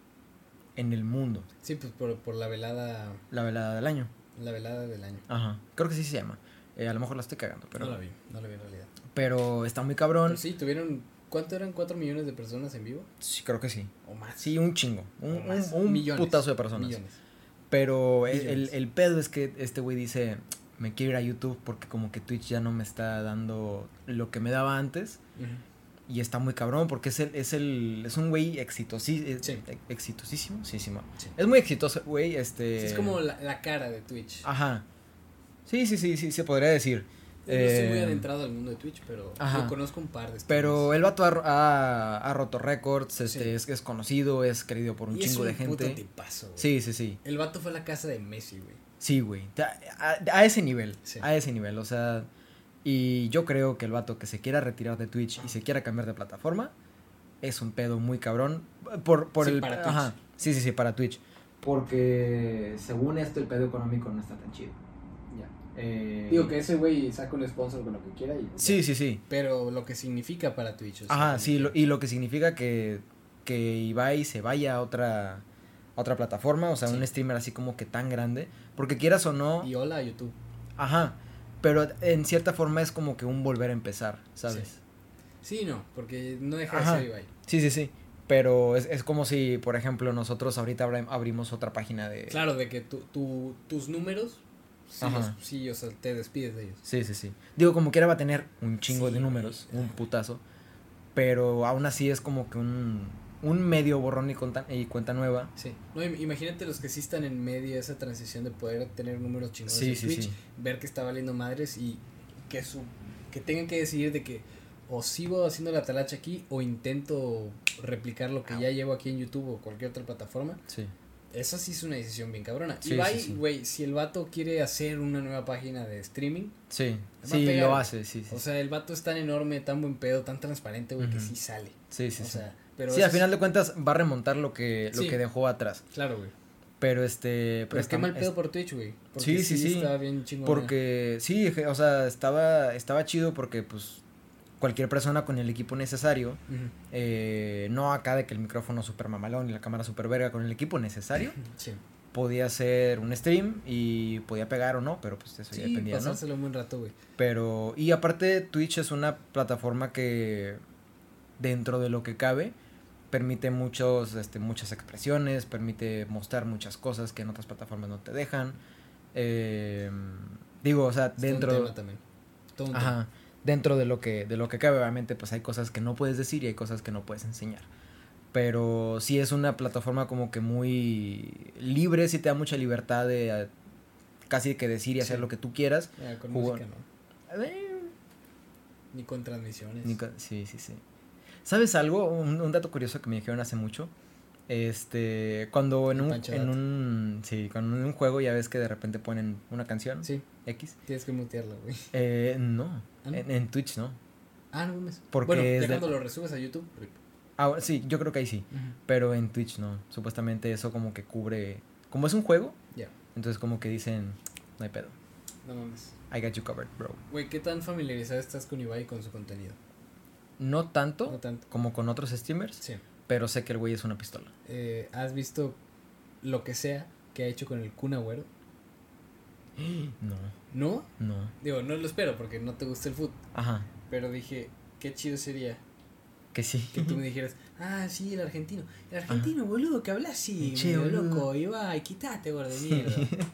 en el mundo. sí, pues por, por la velada. La velada del año. La velada del año. Ajá. Creo que sí se llama. Eh, a lo mejor la estoy cagando, pero no la vi, no la vi en realidad. pero está muy cabrón. Pero sí, tuvieron. ¿Cuánto eran? ¿4 millones de personas en vivo? Sí, creo que sí. ¿O más? Sí, un chingo. Un, O más. un- un putazo de personas. Millones. Pero el, el, el pedo es que este güey dice, me quiero ir a YouTube porque como que Twitch ya no me está dando lo que me daba antes. Y está muy cabrón porque es el, es el, es un güey exitosí, Sí. ex- exitosísimo, sí, sí. Sí. Es muy exitoso, güey, este. Sí, es como la, la cara de Twitch. Ajá. Sí, sí, sí, sí, se podría decir. No estoy muy Eh, adentrado al mundo de Twitch, pero ajá. yo conozco un par de Pero streamers. el vato ha, ha, ha roto récords, este, Sí. es, es conocido, es querido por un Y es chingo de puto gente. tipazo, güey. Sí, sí, sí. El vato fue a la casa de Messi, güey. Sí, güey. A, a- a ese nivel. Sí. A ese nivel. O sea. Y yo creo que el vato que se quiera retirar de Twitch y se quiera cambiar de plataforma es un pedo muy cabrón. Por, por Sí, el. para Twitch. Ajá. Sí, sí, sí, para Twitch. Porque según esto, el pedo económico no está tan chido. Eh, Digo que ese güey saca un sponsor con lo que quiera y. Sí, ya. sí, sí. Pero lo que significa para Twitch. o sea, Ajá, sí. lo- y lo que significa que, que Ibai se vaya a otra, a otra plataforma. O sea, Sí. un streamer así como que tan grande. Porque quieras o no. Y hola a YouTube. Ajá. Pero en cierta forma es como que un volver a empezar, ¿sabes? Sí, no, porque no deja Ajá. de ser Ibai. Sí, sí, sí. Pero es, es como si, por ejemplo, nosotros ahorita abrimos otra página de... Claro, de que tu, tu, tus números, sí, los- sí, o sea, te despides de ellos. Sí, sí, sí. Digo, como quiera va a tener un chingo Sí, de números, un putazo. Pero aún así es como que un, un medio borrón y cuenta, y cuenta nueva. Sí. No, im- imagínate los que sí están en medio de esa transición de poder tener números chingones Sí, en sí, Twitch, sí. ver que está valiendo madres y que su que tengan que decidir de que o sigo haciendo la talacha aquí o intento replicar lo que ya llevo aquí en YouTube o cualquier otra plataforma. Sí. Esa sí es una decisión bien cabrona. Sí, sí. güey, si el vato quiere hacer una nueva página de streaming, Sí, sí, lo hace, sí, sí. o sea, el vato es tan enorme, tan buen pedo, tan transparente, güey, que sí sale. sí, sí, o sí. sea, pero sí, al final de cuentas va a remontar lo que, lo que dejó atrás. Claro, güey. Pero este... Pero está- qué mal es- pedo por Twitch, güey. Sí, sí, sí. Estaba bien chingón. Porque sí, o sea, estaba, estaba chido porque pues cualquier persona con el equipo necesario, eh, no acá de que el micrófono super mamalón y la cámara super verga, con el equipo necesario, Sí, podía hacer un stream y podía pegar o no, pero pues eso ya dependía, ¿no? pasárselo un buen rato, güey. Pero, y aparte Twitch es una plataforma que dentro de lo que cabe permite muchos, este, muchas expresiones, permite mostrar muchas cosas que en otras plataformas no te dejan. Eh, digo, o sea, Es todo un dentro... tema también. Todo un tema. Ajá. Dentro de lo que, de lo que cabe, obviamente, pues hay cosas que no puedes decir y hay cosas que no puedes enseñar. Pero sí es una plataforma como que muy libre, sí te da mucha libertad de eh, casi que decir y hacer Sí. lo que tú quieras. Ah, con música no. Ni con transmisiones. Ni Sí, sí, sí. ¿Sabes algo? Un, un dato curioso que me dijeron hace mucho. Este, cuando en un, en un, sí, cuando en un juego ya ves que de repente ponen una canción Sí, X. tienes que mutearla, güey. Eh, no, ¿Ah, no? En, en Twitch no. Ah, no mames. Porque bueno, ya de- cuando lo resubes a YouTube. rip. Ah, sí, yo creo que ahí sí. Pero en Twitch no. Supuestamente eso como que cubre. Como es un juego, Ya. entonces como que dicen, no hay pedo. No mames. I got you covered, bro. Güey, ¿qué tan familiarizado estás con Ibai y con su contenido? No tanto No tanto. como con otros streamers, Sí. Pero sé que el güey es una pistola. Eh, ¿Has visto lo que sea que ha hecho con el Kun Agüero? No, ¿No? no. Digo, no lo espero porque no te gusta el fútbol. Ajá, Pero dije, qué chido sería que sí. que tú me dijeras, ah, sí, el argentino. El argentino, boludo, que habla así, Che, medio loco. Ibai, quítate, gordo de mierda.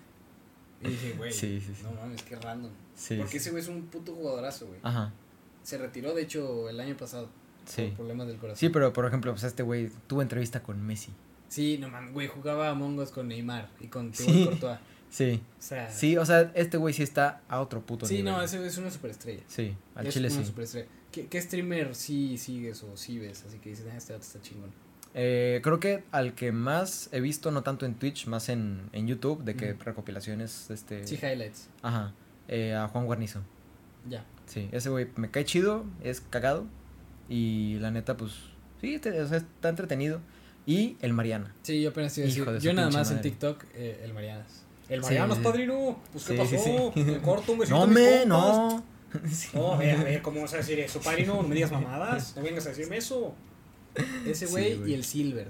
Y dije, güey, Sí, sí, sí. no mames, qué random. Sí, Porque ese güey es un puto jugadorazo, güey. Ajá, Se retiró, de hecho, el año pasado. Sí. Por problemas del corazón. Sí, pero por ejemplo, pues este güey tuvo entrevista con Messi. Sí, no mames, güey, jugaba a Mongos con Neymar y con Sí. Courtois. Sí, O sea, sí, o sea, este güey sí está a otro puto sí, nivel. no, ese es una superestrella. Sí, al es chile una sí. superestrella. ¿Qué, ¿Qué streamer sí sigues o sí ves? Así que dices, ah, este vato está chingón. Eh, creo que al que más he visto, no tanto en Twitch, más en, en YouTube, de que recopilaciones, este... Sí, highlights. Ajá, eh, a Juan Guarnizo. Ya. Sí, ese güey me cae chido, es cagado. Y la neta, pues, sí, te- o sea, está entretenido. Y el Mariana. Sí, yo apenas iba a Hijo decir. de su Yo nada más en. TikTok, eh, el Marianas. El Marianas, sí. padrino. Pues, ¿qué Sí, pasó? sí. Me corto un besito No, me, compas. no. Sí. No, a ver, a ver, ¿cómo vas a decir eso, padrino? No me digas mamadas. No vengas a decirme eso. Ese güey y el Silver.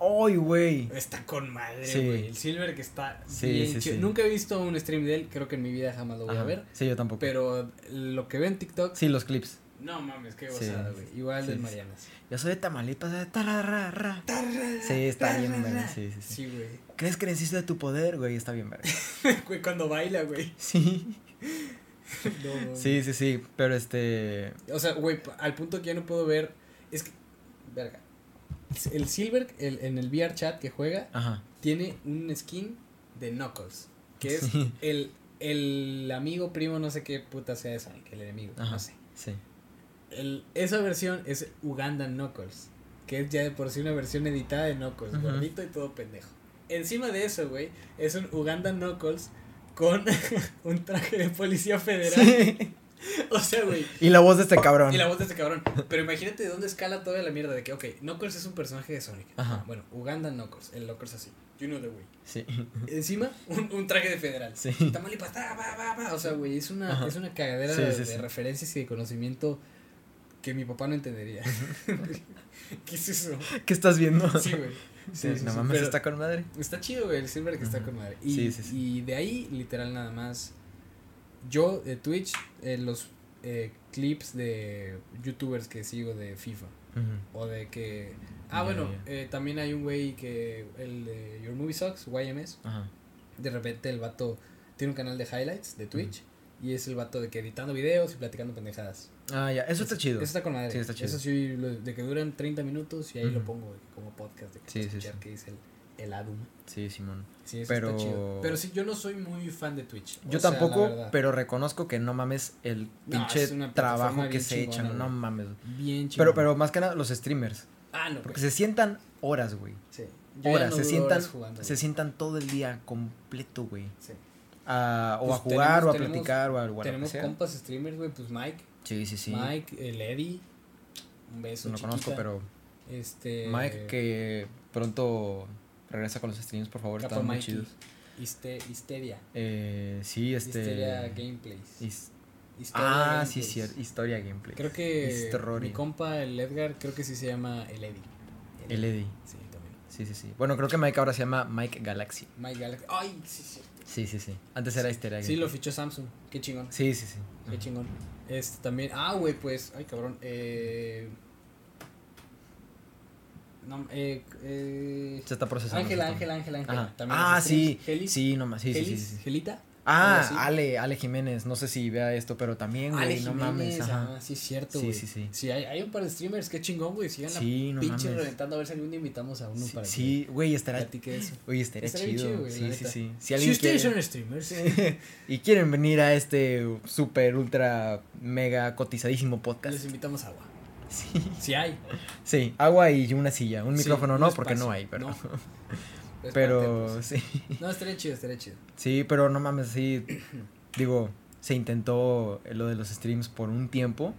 ¡Ay, güey! Está con madre, Sí. güey. El Silver que está Sí, bien sí, chido. sí. Nunca he visto un stream de él. Creo que en mi vida jamás lo voy a ver. Sí, yo tampoco. Pero lo que veo en TikTok. Sí, los clips. No mames, qué gozada, güey. Igual Sí, del sí. Marianas. Yo soy de Tamaulipas, de tararara. Sí, está bien verga, sí, sí, sí. Güey. ¿Crees que necesito de tu poder, güey? Está bien verga. Güey, cuando baila, güey. Sí. No. Sí, sí, sí, pero este... O sea, güey, al punto que ya no puedo ver. Es que. Verga. El Silver, el, en el VR chat que juega, Ajá. tiene un skin de Knuckles. Que es el, el amigo primo, no sé qué puta sea esa, el enemigo. Ajá. No sé. Sí. El, esa versión es Uganda Knuckles. Que es ya de por sí una versión editada de Knuckles. Gordito y todo pendejo. Encima de eso, güey, es un Uganda Knuckles con un traje de policía federal. Sí. O sea, güey. Y la voz de este cabrón. Y la voz de este cabrón. Pero imagínate de dónde escala toda la mierda de que, ok, Knuckles es un personaje de Sonic. Ajá. Bueno, Uganda Knuckles, el Knuckles así. You know the way. Sí. Encima, un, un traje de federal. Sí. Tamaulipas, ta, va, va, va. O sea, güey, es una, Ajá. es una cagadera Sí, de, sí, de sí. referencias y de conocimiento que mi papá no entendería. ¿Qué es eso? ¿Qué estás viendo? Sí, güey. Sí, Sí, sí, no sí, mames, pero- está con madre. Está chido, güey, el Silver que está con madre. Y, de ahí, literal, nada más. Yo, de Twitch, eh, los eh, clips de youtubers que sigo de FIFA. O de que... Ah, bueno, eh, también hay un güey que... El de Your Movie Sucks, YMS. De repente el vato tiene un canal de highlights de Twitch. Y es el vato de que editando videos y platicando pendejadas. Ah, ya, eso está chido. Eso está con madre. Sí, está chido. Eso sí, lo- de que duran 30 minutos y ahí lo pongo como podcast de que Sí, sí, escuchar sí. que dice el, el Adum. Sí, Simón. Sí, eso Pero- está chido. Pero sí, yo no soy muy fan de Twitch. Yo O sea, la tampoco, pero reconozco que no mames el No, pinche una trabajo que se chingona, echan. No mames. Bien chido. Pero, pero más que nada los streamers. Ah, no, Porque pues. se sientan horas, güey. Sí. Yo Horas. no se sientan, horas jugando, se sientan todo el día completo, güey. Sí. A- o Pues a jugar, tenemos- o a tenemos- platicar, o a, o a lo que Tenemos compas streamers, güey, pues Mike. Sí, sí, sí. Mike, el Eddie. Un beso, no lo conozco, pero Este. Mike, que pronto regresa con los streams, por favor, están muy chidos. Histe- Histeria. Eh, sí, este. Histeria Gameplays. his- Ah, Gameplays. sí, cierto. Historia gameplay. Creo que Historia. mi compa, el Edgar, creo que sí se llama el Eddie. El Eddie. Sí, también. Sí, sí, sí. Bueno, creo que Mike ahora se llama Mike Galaxy. Mike Galaxy. Ay, sí, sí. Sí, sí, sí. Antes era Histeria Sí, lo fichó Samsung. Qué chingón. Sí, sí, sí. Qué chingón. Este también. Ah, güey, pues. Ay, cabrón. Eh. No, eh. eh Se está procesando. Ángela, Ángela, Ángela, Ángela. Ah, sí. Gelis. Sí, nomás. Sí, sí, sí, sí. Gelita. Ah. Ale, Ale Jiménez. No sé si vea esto, pero también, Ale güey, no mames. Ajá. Ah, sí, es cierto, Sí, güey. sí, sí. Sí, hay, hay un par de streamers. Qué chingón, güey. Sigan Sí, la no pinche mames. reventando. A ver si algún día invitamos a uno Sí, para Sí, güey, estará. eso. Oye, estaría chido. chido, güey, la sí, sí, sí. Si Si, ustedes quiere- son streamers. y quieren venir a este super ultra mega cotizadísimo podcast. Les invitamos agua. Sí. Si hay. Sí, agua y una silla. Un Sí, micrófono no, porque no hay, pero. No. Pero parte, sí. No, estaría chido, estaría chido. Sí, pero no mames, sí. Digo, se intentó lo de los streams por un tiempo.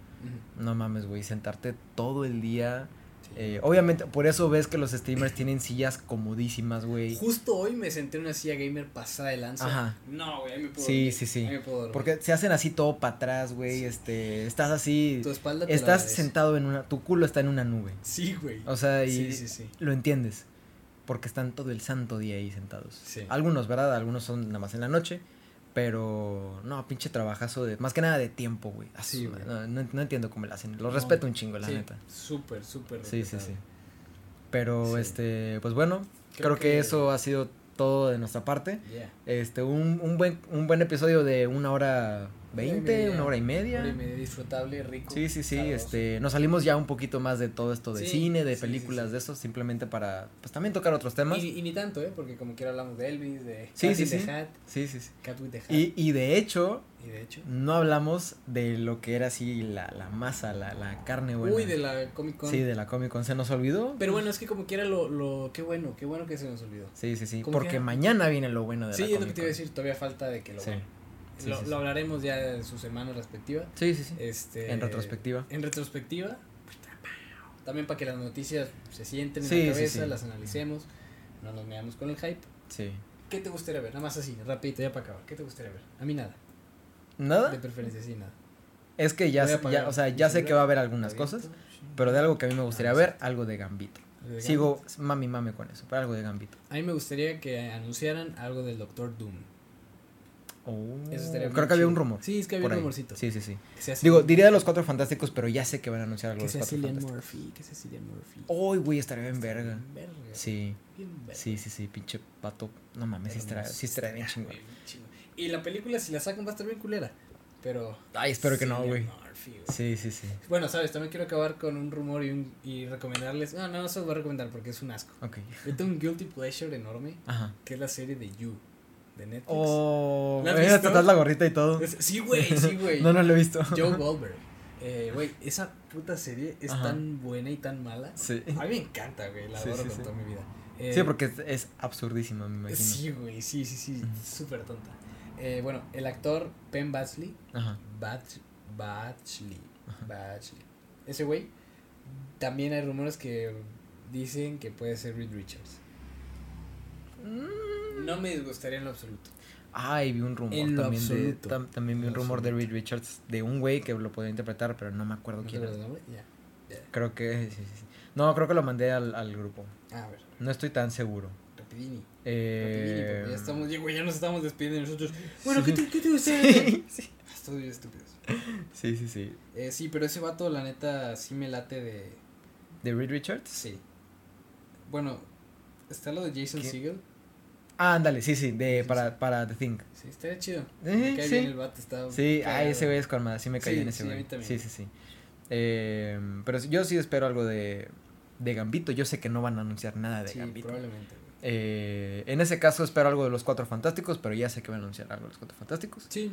No mames, güey, sentarte todo el día. Sí. eh, obviamente, por eso ves que los streamers tienen sillas comodísimas, güey. Justo hoy me senté en una silla gamer pasada de lanza. Ajá. No, güey, ahí me puedo Sí, dormir, sí, sí. ahí me puedo dormir. Porque se hacen así todo para atrás, güey. Este, estás así. tu espalda te Estás sentado en una. Tu culo está en una nube. Sí, güey. O sea, y Sí, sí, sí. lo entiendes. Porque están todo el santo día ahí sentados. Sí. Algunos, ¿verdad? Algunos son nada más en la noche. Pero, no, pinche trabajazo de. Más que nada de tiempo, güey. Sí, su güey. madre, No, no- no entiendo cómo lo hacen. Los No, respeto un chingo, la sí, neta. Súper, súper. Sí, sí, sí. Pero, este, pues bueno, creo, Creo que... que- eso ha sido todo de nuestra parte. Yeah. Este, un, un buen, un buen episodio de una hora veinte, media. una hora y media. Hora y media, disfrutable, rico. Sí, sí, sí, sabroso. este, nos salimos ya un poquito más de todo esto de Sí, cine, de sí, sí, películas, sí. de eso, simplemente para, pues también tocar otros temas. Y, y ni tanto, ¿eh? Porque como quiera hablamos de Elvis, de Sí, Cat sí, sí. Hat, Sí, sí, sí. Cat with the Hat. Y, y de hecho, y de hecho. no hablamos de lo que era así la, la masa, la, la carne buena. Uy, de la Comic Con. Sí, de la Comic Con, ¿se nos olvidó? Pero bueno, es que como quiera lo, lo. Qué bueno, qué bueno que se nos olvidó. Sí, sí, sí, porque que- mañana viene lo bueno de Sí, la es lo Comic que te iba a Con. decir, todavía falta de que lo Sí. Sí, lo, sí, lo hablaremos ya en su semana respectiva. Sí, sí, sí. Este, En retrospectiva. En retrospectiva. También para que las noticias se sienten en la cabeza, las analicemos, no nos veamos con el hype. Sí. ¿Qué te gustaría ver? Nada más así, rapidito, ya para acabar. ¿Qué te gustaría ver? A mí nada. ¿Nada? De preferencia, sí, nada. Es que ya, ya, o sea, ya sé que va a haber algunas cosas, pero de algo que a mí me gustaría Ah, ver, algo de Gambito. De Sigo mami mami con eso, pero algo de Gambito. A mí me gustaría que anunciaran algo del Doctor Doom. Oh, Eso estaría creo que había un rumor. Sí, es que había un ahí. rumorcito. Sí, sí, sí. Digo, diría de los cuatro fantásticos, pero ya sé que van a anunciar algo que de sea los cuatro Cillian. Murphy, que sea Cillian Murphy. Uy, güey, estaría bien verga. bien verga, Sí, bien verga. sí, sí, sí, pinche pato. No mames, sí estaría, sí estaría bien chingón. Y la película, si la sacan, va a estar bien culera. Pero. Ay, espero que no, güey. Sí, sí, sí. Bueno, sabes, también quiero acabar con un rumor y, un, y recomendarles. No, no, no se los voy a recomendar porque es un asco. Ok. Yo tengo un guilty pleasure enorme Ajá. que es la serie de You de Netflix. Oh, ¿La has eh, visto? hasta atrás la gorrita y todo. Es- sí, güey, sí, güey. No, no lo he visto. Joe Goldberg. Eh, güey, esa puta serie es Ajá. tan buena y tan mala. Sí. A mí me encanta, güey. La Sí, adoro sí, con sí. toda mi vida. Eh, Sí, porque es, es absurdísima, me imagino. Sí, güey, sí, sí, sí. Ujú. Súper tonta. Eh, bueno, el actor Penn Badgley. Ajá. Bach, Badgley. Badgley. Ese güey. También hay rumores que dicen que puede ser Reed Richards. No me disgustaría en lo absoluto. Ay, vi un rumor En también de tam- también vi un rumor de. Reed Richards de un güey que lo podía interpretar, pero no me acuerdo ¿No quién era. nombre? Ya. Creo que sí, sí. No, creo que lo mandé al, al grupo. A ver, No estoy tan seguro. rapidini. Eh, Rapidini, ya estamos, ya, güey, ya nos estamos despidiendo de nosotros. Bueno, Sí. ¿qué te, qué te gusta? Sí, sí. Estoy bien estúpidos. Sí, sí, sí. Eh, sí, pero ese vato, la neta, sí me late de. ¿De Reed Richards? Sí. Bueno, está lo de Jason. Segel. Ah, ándale, sí, sí, de, Sí, para, para The Thing. Sí, estaría chido. Eh, me cae sí. bien el vato, está. Sí, ah, ese güey es con madre, sí me caí Sí, en ese güey. Sí, sí, sí. Eh, pero yo sí espero algo de, de Gambito. Yo sé que no van a anunciar nada de Sí, Gambito. probablemente. Eh, en ese caso espero algo de los Cuatro Fantásticos, pero ya sé que van a anunciar algo de los Cuatro Fantásticos. Sí,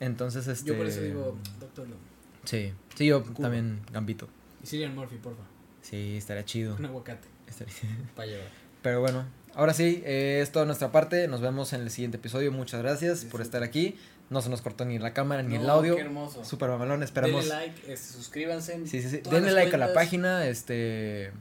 Entonces, este... yo por eso digo Doctor Doom. Sí, sí, yo Cuba. también Gambito. Y Cillian Murphy, porfa. Sí, estaría chido. Un aguacate Estaría- para llevar. Pero bueno, ahora sí, eh, es toda nuestra parte. Nos vemos en el siguiente episodio. Muchas gracias por estar aquí. No se nos cortó ni la cámara ni el audio. Qué hermoso. Super mamalón, esperamos. Denle like, este, suscríbanse. Sí, sí, sí. Denle like a la página. Este.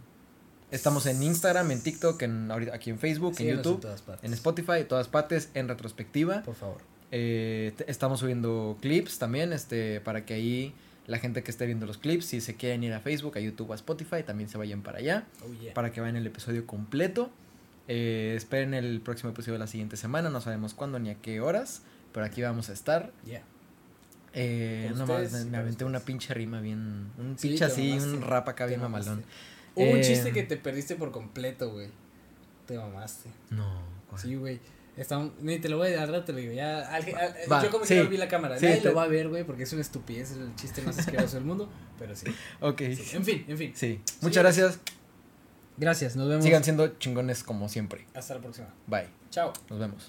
Estamos en Instagram, en TikTok, en, ahorita, aquí en Facebook, en YouTube, todas partes. en Spotify, en todas partes, en retrospectiva. Por favor. Eh, estamos subiendo clips también, este, para que ahí la gente que esté viendo los clips, si se quieren ir a Facebook, a YouTube, a Spotify, también se vayan para allá, Oh, yeah. para que vean el episodio completo. Eh, esperen el próximo episodio de la siguiente semana, no sabemos cuándo ni a qué horas, pero aquí vamos a estar. Yeah. Eh, no más, me, me aventé una pinche rima bien, un Sí, pinche así, un mamaste, rap acá bien mamalón. Hubo un Eh, chiste que te perdiste por completo, güey. Te mamaste. No, ¿cuál? Sí, güey. Está, ni te lo voy a dar, te lo digo. Ya, al- al- Va, yo como sí. que no vi la cámara. Sí, Nadie te- lo va a ver, güey, porque es una estupidez. Es el chiste más asqueroso del mundo. Pero sí. Ok, sí. En fin, en fin. sí. Muchas gracias. Gracias, nos vemos. Sigan siendo chingones como siempre. Hasta la próxima. Bye. Chao. Nos vemos.